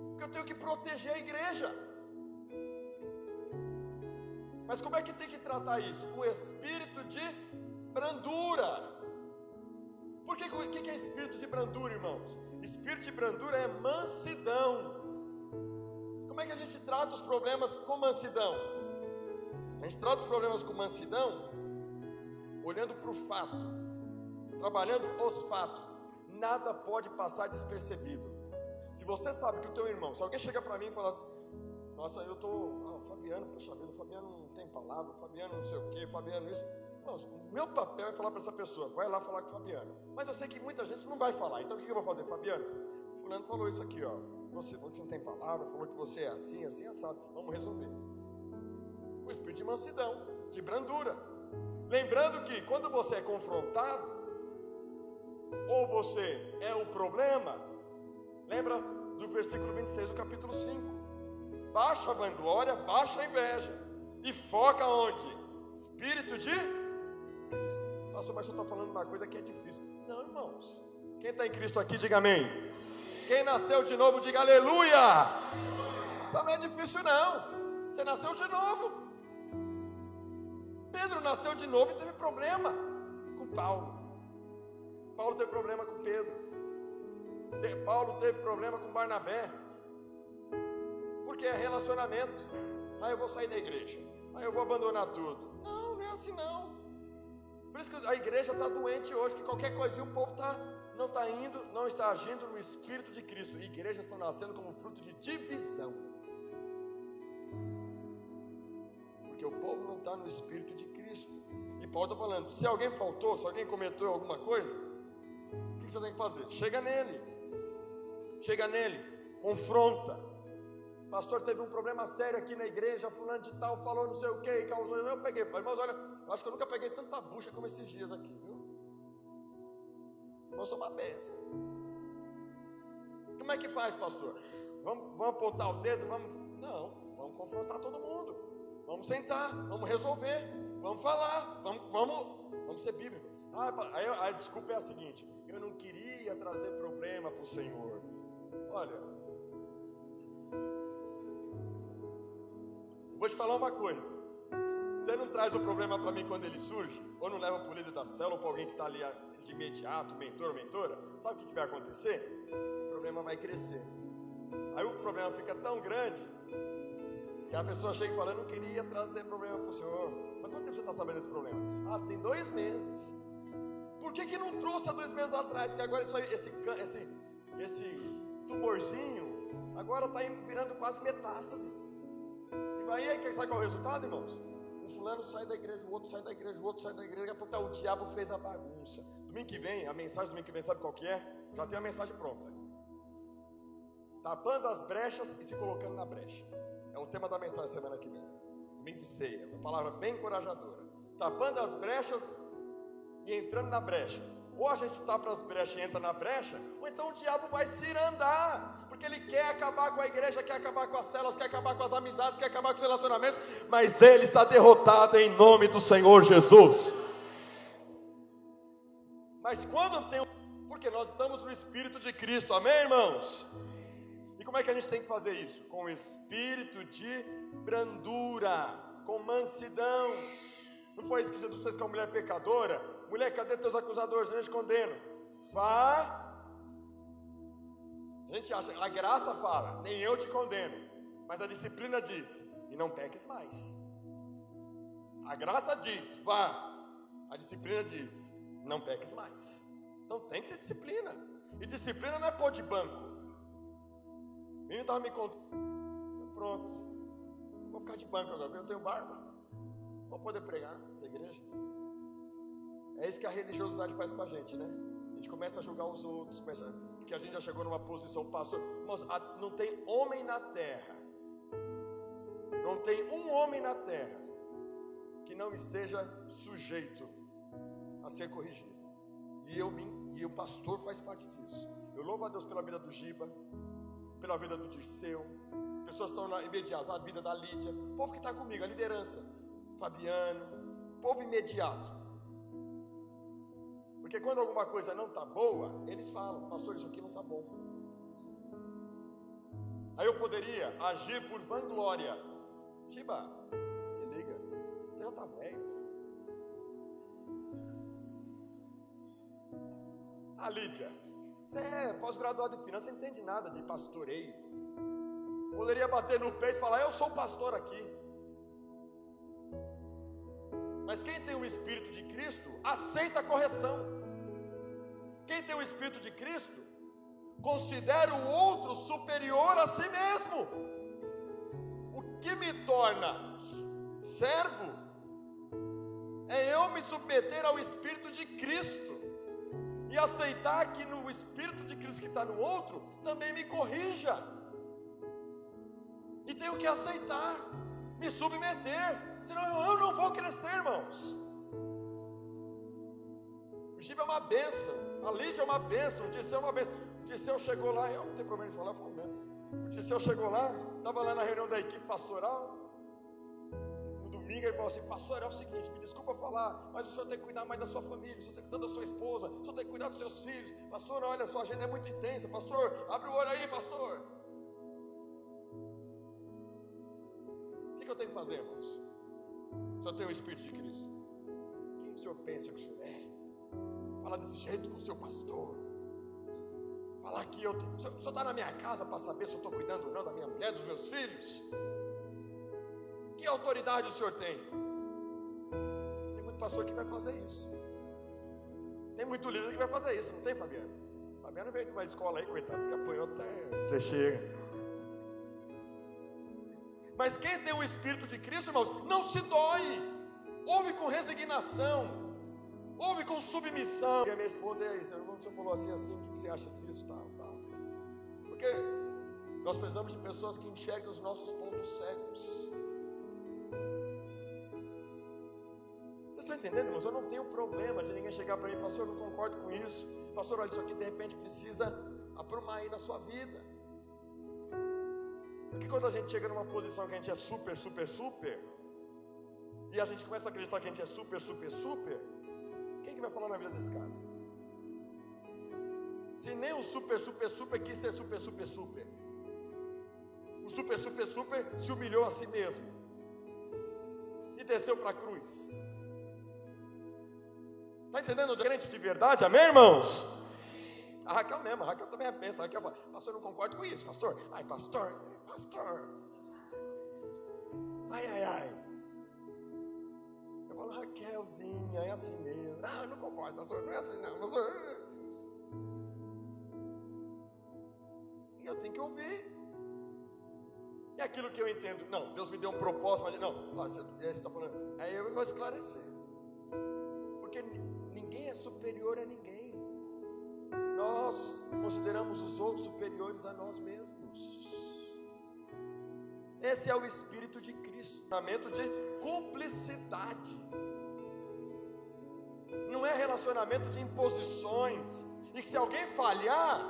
Porque eu tenho que proteger a igreja. Mas como é que tem que tratar isso? Com espírito de brandura. Por que, o que é espírito de brandura, irmãos? Espírito de brandura é mansidão. Como é que a gente trata os problemas com mansidão? A gente trata os problemas com mansidão, olhando para o fato, trabalhando os fatos. Nada pode passar despercebido. Se você sabe que o teu irmão, se alguém chega para mim e fala assim, nossa, eu tô, ah, Fabiano, poxa vida, o Fabiano não tem palavra, o Fabiano não sei o que, Fabiano isso. Irmãos, o meu papel é falar para essa pessoa, vai lá falar com o Fabiano. Mas eu sei que muita gente não vai falar. Então o que eu vou fazer, Fabiano? Fulano falou isso aqui, ó. Você falou que você não tem palavra, falou que você é assim, assim, assado. Vamos resolver. Com espírito de mansidão, de brandura. Lembrando que quando você é confrontado, ou você é o problema, lembra do versículo 26 do capítulo 5. Baixa a vanglória, baixa a inveja. E foca onde? Espírito de. Pastor, mas você está falando uma coisa que é difícil. Não, irmãos. Quem está em Cristo aqui, diga amém. Quem nasceu de novo, diga aleluia. Também é difícil, não. Você nasceu de novo. Pedro nasceu de novo e teve problema com Paulo. Paulo teve problema com Pedro. Paulo teve problema com Barnabé. Porque é relacionamento. Aí eu vou sair da igreja. Aí eu vou abandonar tudo. Não, não é assim não. Por isso que a igreja está doente hoje, que qualquer coisinha o povo tá, não está indo, não está agindo no Espírito de Cristo. E igrejas estão nascendo como fruto de divisão. Porque o povo não está no Espírito de Cristo. E Paulo está falando: se alguém faltou, se alguém cometeu alguma coisa, que você tem que fazer? Chega nele. Chega nele, confronta. Pastor, teve um problema sério aqui na igreja, fulano de tal falou não sei o que, causou. Eu peguei, irmãos, olha, eu acho que eu nunca peguei tanta bucha como esses dias aqui, viu? Irmãos são uma benção. Como é que faz, pastor? Vamos, vamos apontar o dedo? Vamos. Não, vamos confrontar todo mundo. Vamos sentar, vamos resolver, vamos falar, vamos, vamos, vamos ser bíblico. Ah, a, a desculpa é a seguinte: eu não queria trazer problema para o Senhor. Olha, vou te falar uma coisa. Você não traz o problema para mim quando ele surge? Ou não leva para o líder da célula ou para alguém que está ali de imediato, mentor mentora? Sabe o que vai acontecer? O problema vai crescer. Aí o problema fica tão grande a pessoa chega e fala, eu não queria trazer problema para o senhor. Mas quanto tempo você está sabendo desse problema? Ah, tem dois meses. Por que, que não trouxe há dois meses atrás? Porque agora isso esse, esse, esse tumorzinho, agora está virando quase metástase. E aí, aí sabe qual é o resultado, irmãos? Um fulano sai da igreja, o outro sai da igreja, o outro sai da igreja, daqui a pouco tá, o diabo fez a bagunça. Domingo que vem, a mensagem do domingo que vem, sabe qual que é? Já tem a mensagem pronta. Tapando as brechas e se colocando na brecha. É o tema da mensagem semana que vem. Domingo de ceia, uma palavra bem encorajadora. Tapando as brechas e entrando na brecha. Ou a gente tapa as brechas e entra na brecha, ou então o diabo vai se andar porque ele quer acabar com a igreja, quer acabar com as células, quer acabar com as amizades, quer acabar com os relacionamentos, mas ele está derrotado em nome do Senhor Jesus. Mas quando tem, porque nós estamos no Espírito de Cristo, amém, irmãos? E como é que a gente tem que fazer isso? Com espírito de brandura, com mansidão. Não foi isso que Jesus fez com a mulher pecadora? Mulher, cadê teus acusadores? Não te condeno. Vá a gente acha, a graça fala, nem eu te condeno, mas a disciplina diz, e não peques mais. A graça diz, vá. A disciplina diz, não peques mais. Então tem que ter disciplina. E disciplina não é pôr de banco. O menino estava me contando. Pronto. Vou ficar de banco agora, porque eu tenho barba. Vou poder pregar na igreja. É isso que a religiosidade faz com a gente, né? A gente começa a julgar os outros, começa porque a gente já chegou numa posição, pastor. Irmãos, não tem homem na terra, não tem um homem na terra que não esteja sujeito a ser corrigido. E eu e o pastor faz parte disso. Eu louvo a Deus pela vida do Giba, pela vida do Dirceu. Pessoas estão imediatas, a vida da Lídia, o povo que está comigo, a liderança, Fabiano, povo imediato. Porque quando alguma coisa não está boa, eles falam, pastor, isso aqui não está bom. Aí eu poderia agir por vanglória. Chiba, se liga, você já está velho. A Lídia, você é pós-graduado em finanças, não entende nada de pastoreio. Poderia bater no peito e falar, eu sou pastor aqui. Mas quem tem o Espírito de Cristo aceita a correção. Quem tem o Espírito de Cristo considera o outro superior a si mesmo. O que me torna servo é eu me submeter ao Espírito de Cristo e aceitar que no Espírito de Cristo que está no outro também me corrija. E tenho que aceitar, me submeter, senão eu não vou crescer, irmãos. O Giba é uma bênção. A Lídia é uma bênção, o Disseu é uma bênção. O Disseu chegou lá, eu não tenho problema de falar, falo mesmo. O Disseu chegou lá, estava lá na reunião da equipe pastoral. No domingo ele falou assim: Pastor, é o seguinte, me desculpa falar, mas o senhor tem que cuidar mais da sua família, o senhor tem que cuidar da sua esposa, o senhor tem que cuidar dos seus filhos. Pastor, olha, sua agenda é muito intensa. Pastor, abre o olho aí, pastor. O que, que eu tenho que fazer, irmãos? Se eu tenho o Espírito de Cristo, quem o senhor pensa que o senhor é? Falar desse jeito com o seu pastor. Falar que eu. O senhor está na minha casa para saber se eu estou cuidando ou não da minha mulher, dos meus filhos? Que autoridade o senhor tem? Tem muito pastor que vai fazer isso. Tem muito líder que vai fazer isso, não tem, Fabiano? Fabiano veio de uma escola aí, coitado, que apanhou até. Você chega. Mas quem tem o Espírito de Cristo, irmãos, não se dói. Ouve com resignação ouve com submissão. E a minha esposa é isso, irmão, você falou assim, assim, o que você acha disso, tal, tal. Porque nós precisamos de pessoas que enxerguem os nossos pontos cegos. Vocês estão entendendo, irmãos? Eu não tenho problema de ninguém chegar para mim, pastor, eu não concordo com isso. Pastor, olha, isso aqui de repente precisa aprumar aí na sua vida. Porque quando a gente chega numa posição que a gente é super, super, super, e a gente começa a acreditar que a gente é super, super, super, quem que vai falar na vida desse cara? Se nem o super, super, super quis ser super, super, super. O super, super, super se humilhou a si mesmo. E desceu para a cruz. Está entendendo o crente de verdade? Amém, irmãos? A Raquel mesmo, a Raquel também é pensa. A Raquel fala, pastor, eu não concordo com isso, pastor. Ai, pastor, pastor. Irmãozinha, é assim mesmo. Ah, não concordo, pastor, não é assim não, pastor. E eu tenho que ouvir. E aquilo que eu entendo, não, Deus me deu um propósito, mas não, você está falando, aí eu vou esclarecer. Porque ninguém é superior a ninguém. Nós consideramos os outros superiores a nós mesmos. Esse é o espírito de Cristo, relacionamento de cumplicidade. Não é relacionamento de imposições. E que se alguém falhar,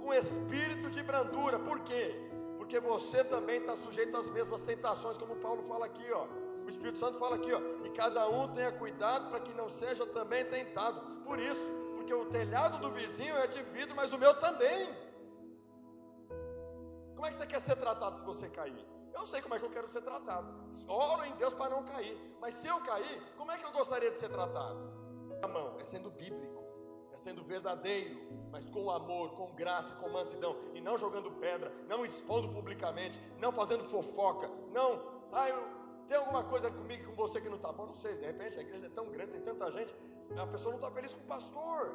com espírito de brandura. Por quê? porque você também está sujeito às mesmas tentações, como Paulo fala aqui, ó. O Espírito Santo fala aqui, ó, e cada um tenha cuidado para que não seja também tentado. Por isso, porque o telhado do vizinho é de vidro, mas o meu também. Como é que você quer ser tratado se você cair? Eu sei como é que eu quero ser tratado. Oro em Deus para não cair. Mas se eu cair, como é que eu gostaria de ser tratado? A mão é sendo bíblico é sendo verdadeiro, mas com amor, com graça, com mansidão, e não jogando pedra, não expondo publicamente, não fazendo fofoca, não, ah, eu, tem alguma coisa comigo com você que não está bom, não sei, de repente a igreja é tão grande, tem tanta gente, a pessoa não está feliz com o pastor,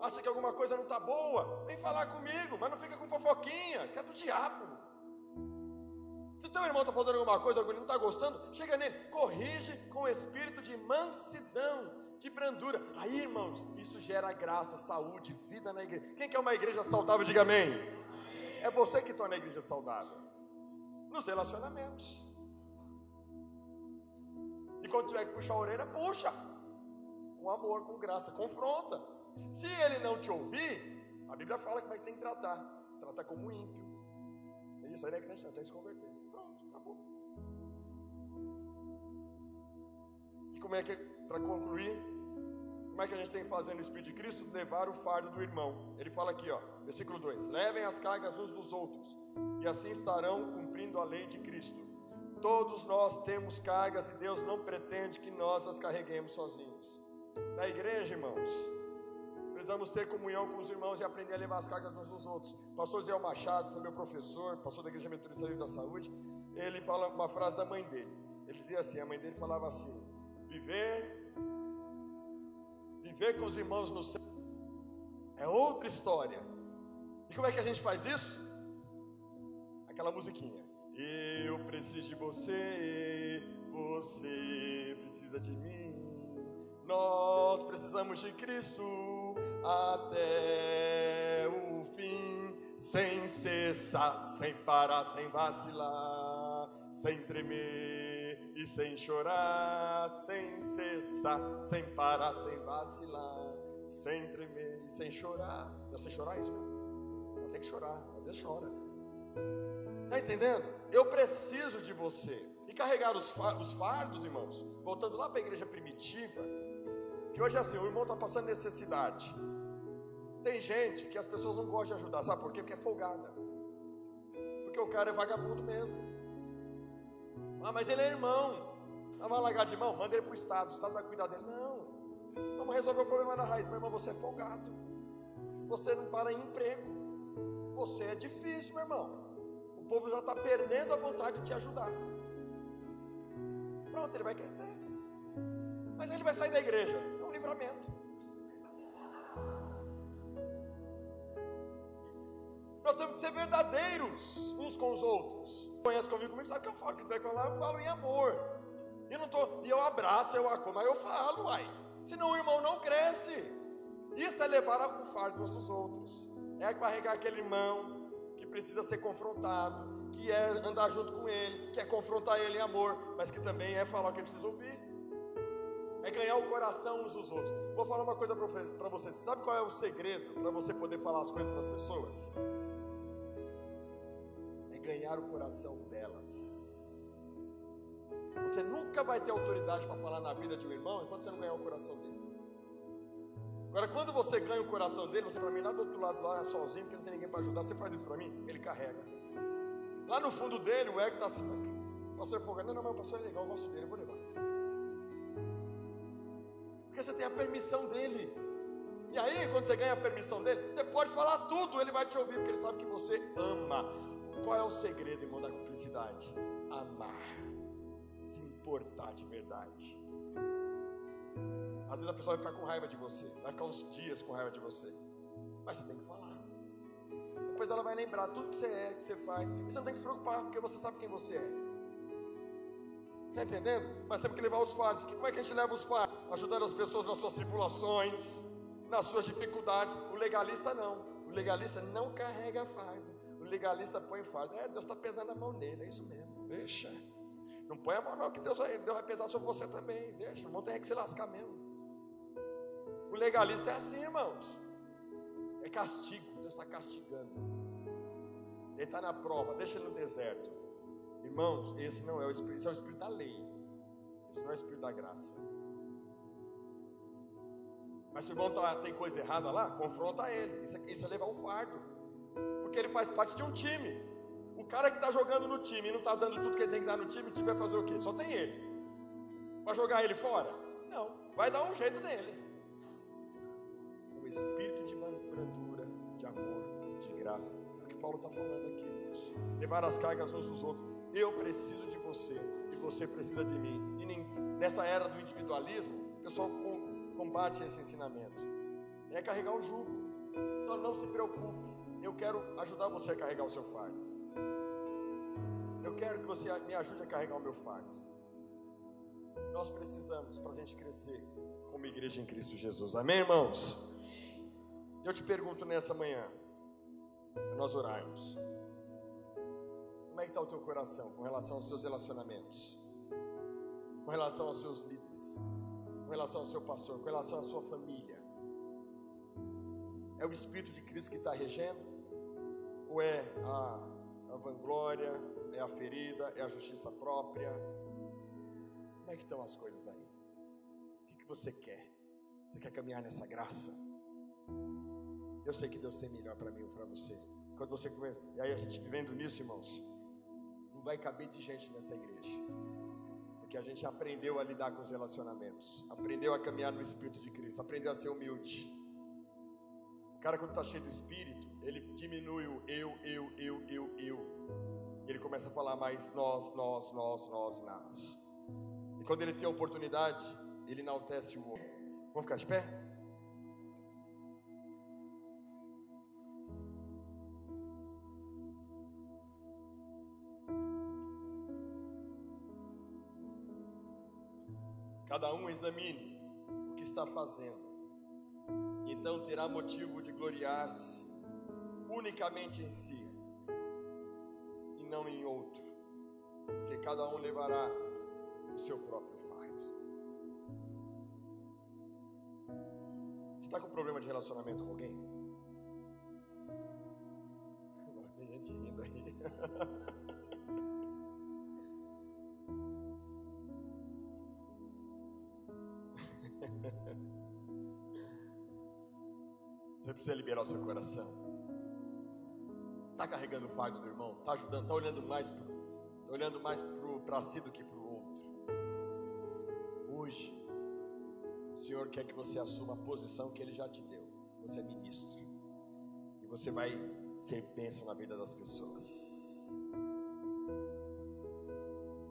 acha que alguma coisa não está boa, vem falar comigo, mas não fica com fofoquinha, que é do diabo. Se teu irmão está fazendo alguma coisa, alguém não está gostando, chega nele, corrige com espírito de mansidão, de brandura. Aí, irmãos, isso gera graça, saúde, vida na igreja. Quem quer uma igreja saudável, diga amém. É você que torna a igreja saudável. Nos relacionamentos. E quando tiver que puxar a orelha, puxa. Com amor, com graça, confronta. Se ele não te ouvir, a Bíblia fala que tem que tratar. Tratar como ímpio. É isso aí não é crente, não, tem se converter. Como é que, para concluir, como é que a gente tem que fazer no Espírito de Cristo? Levar o fardo do irmão. Ele fala aqui, ó, versículo 2: Levem as cargas uns dos outros, e assim estarão cumprindo a lei de Cristo. Todos nós temos cargas e Deus não pretende que nós as carreguemos sozinhos. Na igreja, irmãos, precisamos ter comunhão com os irmãos e aprender a levar as cargas uns dos outros. pastor Zé Machado foi meu professor, pastor da Igreja Metodista da Saúde. Ele fala uma frase da mãe dele. Ele dizia assim: a mãe dele falava assim: viver Viver com os irmãos no céu é outra história. E como é que a gente faz isso? Aquela musiquinha. Eu preciso de você, você precisa de mim. Nós precisamos de Cristo até o fim, sem cessar, sem parar, sem vacilar, sem tremer e sem chorar, sem cessar, sem parar, sem vacilar, sem tremer e sem chorar. Não sei chorar isso, não tem que chorar, mas é chora. Está entendendo? Eu preciso de você. E carregar os, os fardos, irmãos, voltando lá para a igreja primitiva, que hoje é assim, o irmão está passando necessidade. Tem gente que as pessoas não gostam de ajudar, sabe por quê? Porque é folgada. Porque o cara é vagabundo mesmo. Ah, mas ele é irmão. Ah, vai largar de mão? Manda ele para o Estado. O Estado vai cuidar dele. Não. Vamos resolver o problema na raiz. Meu irmão, você é folgado. Você não para em emprego. Você é difícil, meu irmão. O povo já está perdendo a vontade de te ajudar. Pronto, ele vai crescer. Mas ele vai sair da igreja. É um livramento. Nós temos que ser verdadeiros uns com os outros. Conhece comigo, comigo, sabe que eu falo. Que vai falar, eu falo em amor. E, não tô, e eu abraço, eu acolho, mas eu falo, uai. Senão o irmão não cresce. Isso é levar o fardo uns dos outros. É carregar aquele irmão que precisa ser confrontado, que é andar junto com ele, que é confrontar ele em amor, mas que também é falar o que ele precisa ouvir. É ganhar o coração uns dos outros. Vou falar uma coisa para vocês. Sabe qual é o segredo para você poder falar as coisas para as pessoas? Ganhar o coração delas. Você nunca vai ter autoridade para falar na vida de um irmão enquanto você não ganhar o coração dele. Agora, quando você ganha o coração dele, você para mim lá do outro lado, lá sozinho, porque não tem ninguém para ajudar, você faz isso para mim, ele carrega. Lá no fundo dele, o ego está assim, pastor é folgado, não, não, mas o pastor é legal, eu gosto dele, eu vou levar. Porque você tem a permissão dele. E aí, quando você ganha a permissão dele, você pode falar tudo, ele vai te ouvir, porque ele sabe que você ama. Qual é o segredo, irmão, da cumplicidade? Amar, se importar de verdade. Às vezes a pessoa vai ficar com raiva de você, vai ficar uns dias com raiva de você. Mas você tem que falar. Depois ela vai lembrar tudo que você é, que você faz. E você não tem que se preocupar, porque você sabe quem você é. Está entendendo? Mas temos que levar os fardos. Como é que a gente leva os fardos? Ajudando as pessoas nas suas tribulações, nas suas dificuldades. O legalista não. O legalista não carrega fardo. Legalista põe fardo. É, Deus está pesando a mão nele, é isso mesmo. Deixa. Não põe a mão não, que Deus vai, Deus vai pesar sobre você também. Deixa, o irmão tem que se lascar mesmo. O legalista é assim, irmãos. É castigo. Deus está castigando. Ele está na prova, deixa ele no deserto. Irmãos, esse não é o espírito, esse é o espírito da lei. Esse não é o espírito da graça. Mas se o irmão tá, tem coisa errada lá, confronta ele. Isso é, isso é levar o fardo. Porque ele faz parte de um time. O cara que está jogando no time e não está dando tudo que ele tem que dar no time, o time vai fazer o quê? Só tem ele. Vai jogar ele fora? Não. Vai dar um jeito nele. O espírito de brandura, de amor, de graça. É o que Paulo está falando aqui. Levar as cargas uns dos outros. Eu preciso de você e você precisa de mim. E nessa era do individualismo, o pessoal combate esse ensinamento. É carregar o jugo. Então não se preocupe. Eu quero ajudar você a carregar o seu fardo. Eu quero que você me ajude a carregar o meu fardo. Nós precisamos para a gente crescer como igreja em Cristo Jesus. Amém, irmãos? Eu te pergunto nessa manhã, para nós orarmos. Como é que está o teu coração com relação aos seus relacionamentos? Com relação aos seus líderes? Com relação ao seu pastor? Com relação à sua família? É o Espírito de Cristo que está regendo? Ou é a, a vanglória? É a ferida? É a justiça própria? Como é que estão as coisas aí? O que, que você quer? Você quer caminhar nessa graça? Eu sei que Deus tem melhor para mim e para você. Quando você começa, e aí a gente vivendo nisso, irmãos, não vai caber de gente nessa igreja. Porque a gente aprendeu a lidar com os relacionamentos, aprendeu a caminhar no Espírito de Cristo, aprendeu a ser humilde. O cara, quando está cheio do Espírito, ele diminui o eu, eu, eu, eu, eu. E ele começa a falar mais nós, nós, nós, nós, nós. E quando ele tem a oportunidade, ele enaltece o outro. Vamos ficar de pé? Cada um examine o que está fazendo, então terá motivo de gloriar-se unicamente em si e não em outro, porque cada um levará o seu próprio fardo. Você está com problema de relacionamento com alguém? Tem gente rindo aí. Você precisa liberar o seu coração. Está carregando o fardo do irmão? Está ajudando? Está olhando mais tá olhando mais para si do que para o outro. Hoje, o Senhor quer que você assuma a posição que Ele já te deu. Você é ministro. E você vai ser bênção na vida das pessoas.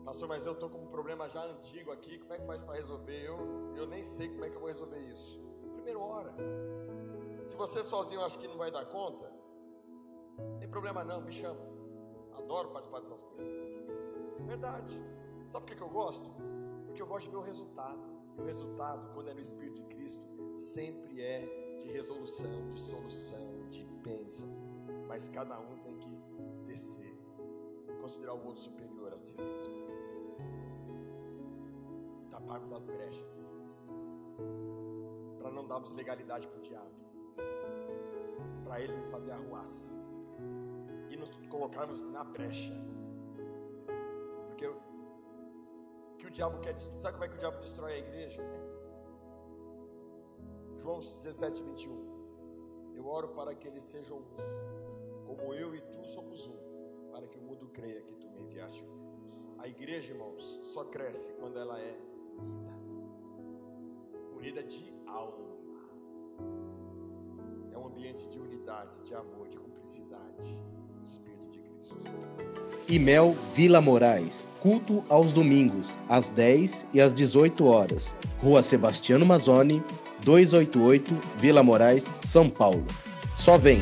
Pastor, mas eu estou com um problema já antigo aqui. Como é que faz para resolver? Eu, eu nem sei como é que eu vou resolver isso. Primeiro, hora. Se você sozinho acha que não vai dar conta, não tem problema não, me chama. Adoro participar dessas coisas. Verdade. Sabe por que eu gosto? Porque eu gosto de ver o resultado. E o resultado, quando é no Espírito de Cristo, sempre é de resolução, de solução, de bênção. Mas cada um tem que descer, considerar o outro superior a si mesmo. E taparmos as brechas. Para não darmos legalidade para o diabo para ele fazer arruaça nos colocarmos na brecha. Porque o que o diabo quer destruir, sabe como é que o diabo destrói a igreja? João 17, 21. Eu oro para que eles sejam um, como eu e tu somos um, para que o mundo creia que tu me enviaste. A igreja, irmãos, só cresce quando ela é unida unida de alma ambiente de unidade, de amor, de cumplicidade, Espírito de Cristo. Imel Vila Moraes culto aos domingos, às 10 e às 18 horas. Rua Sebastiano Mazzoni, 288, Vila Moraes, São Paulo. Só vem!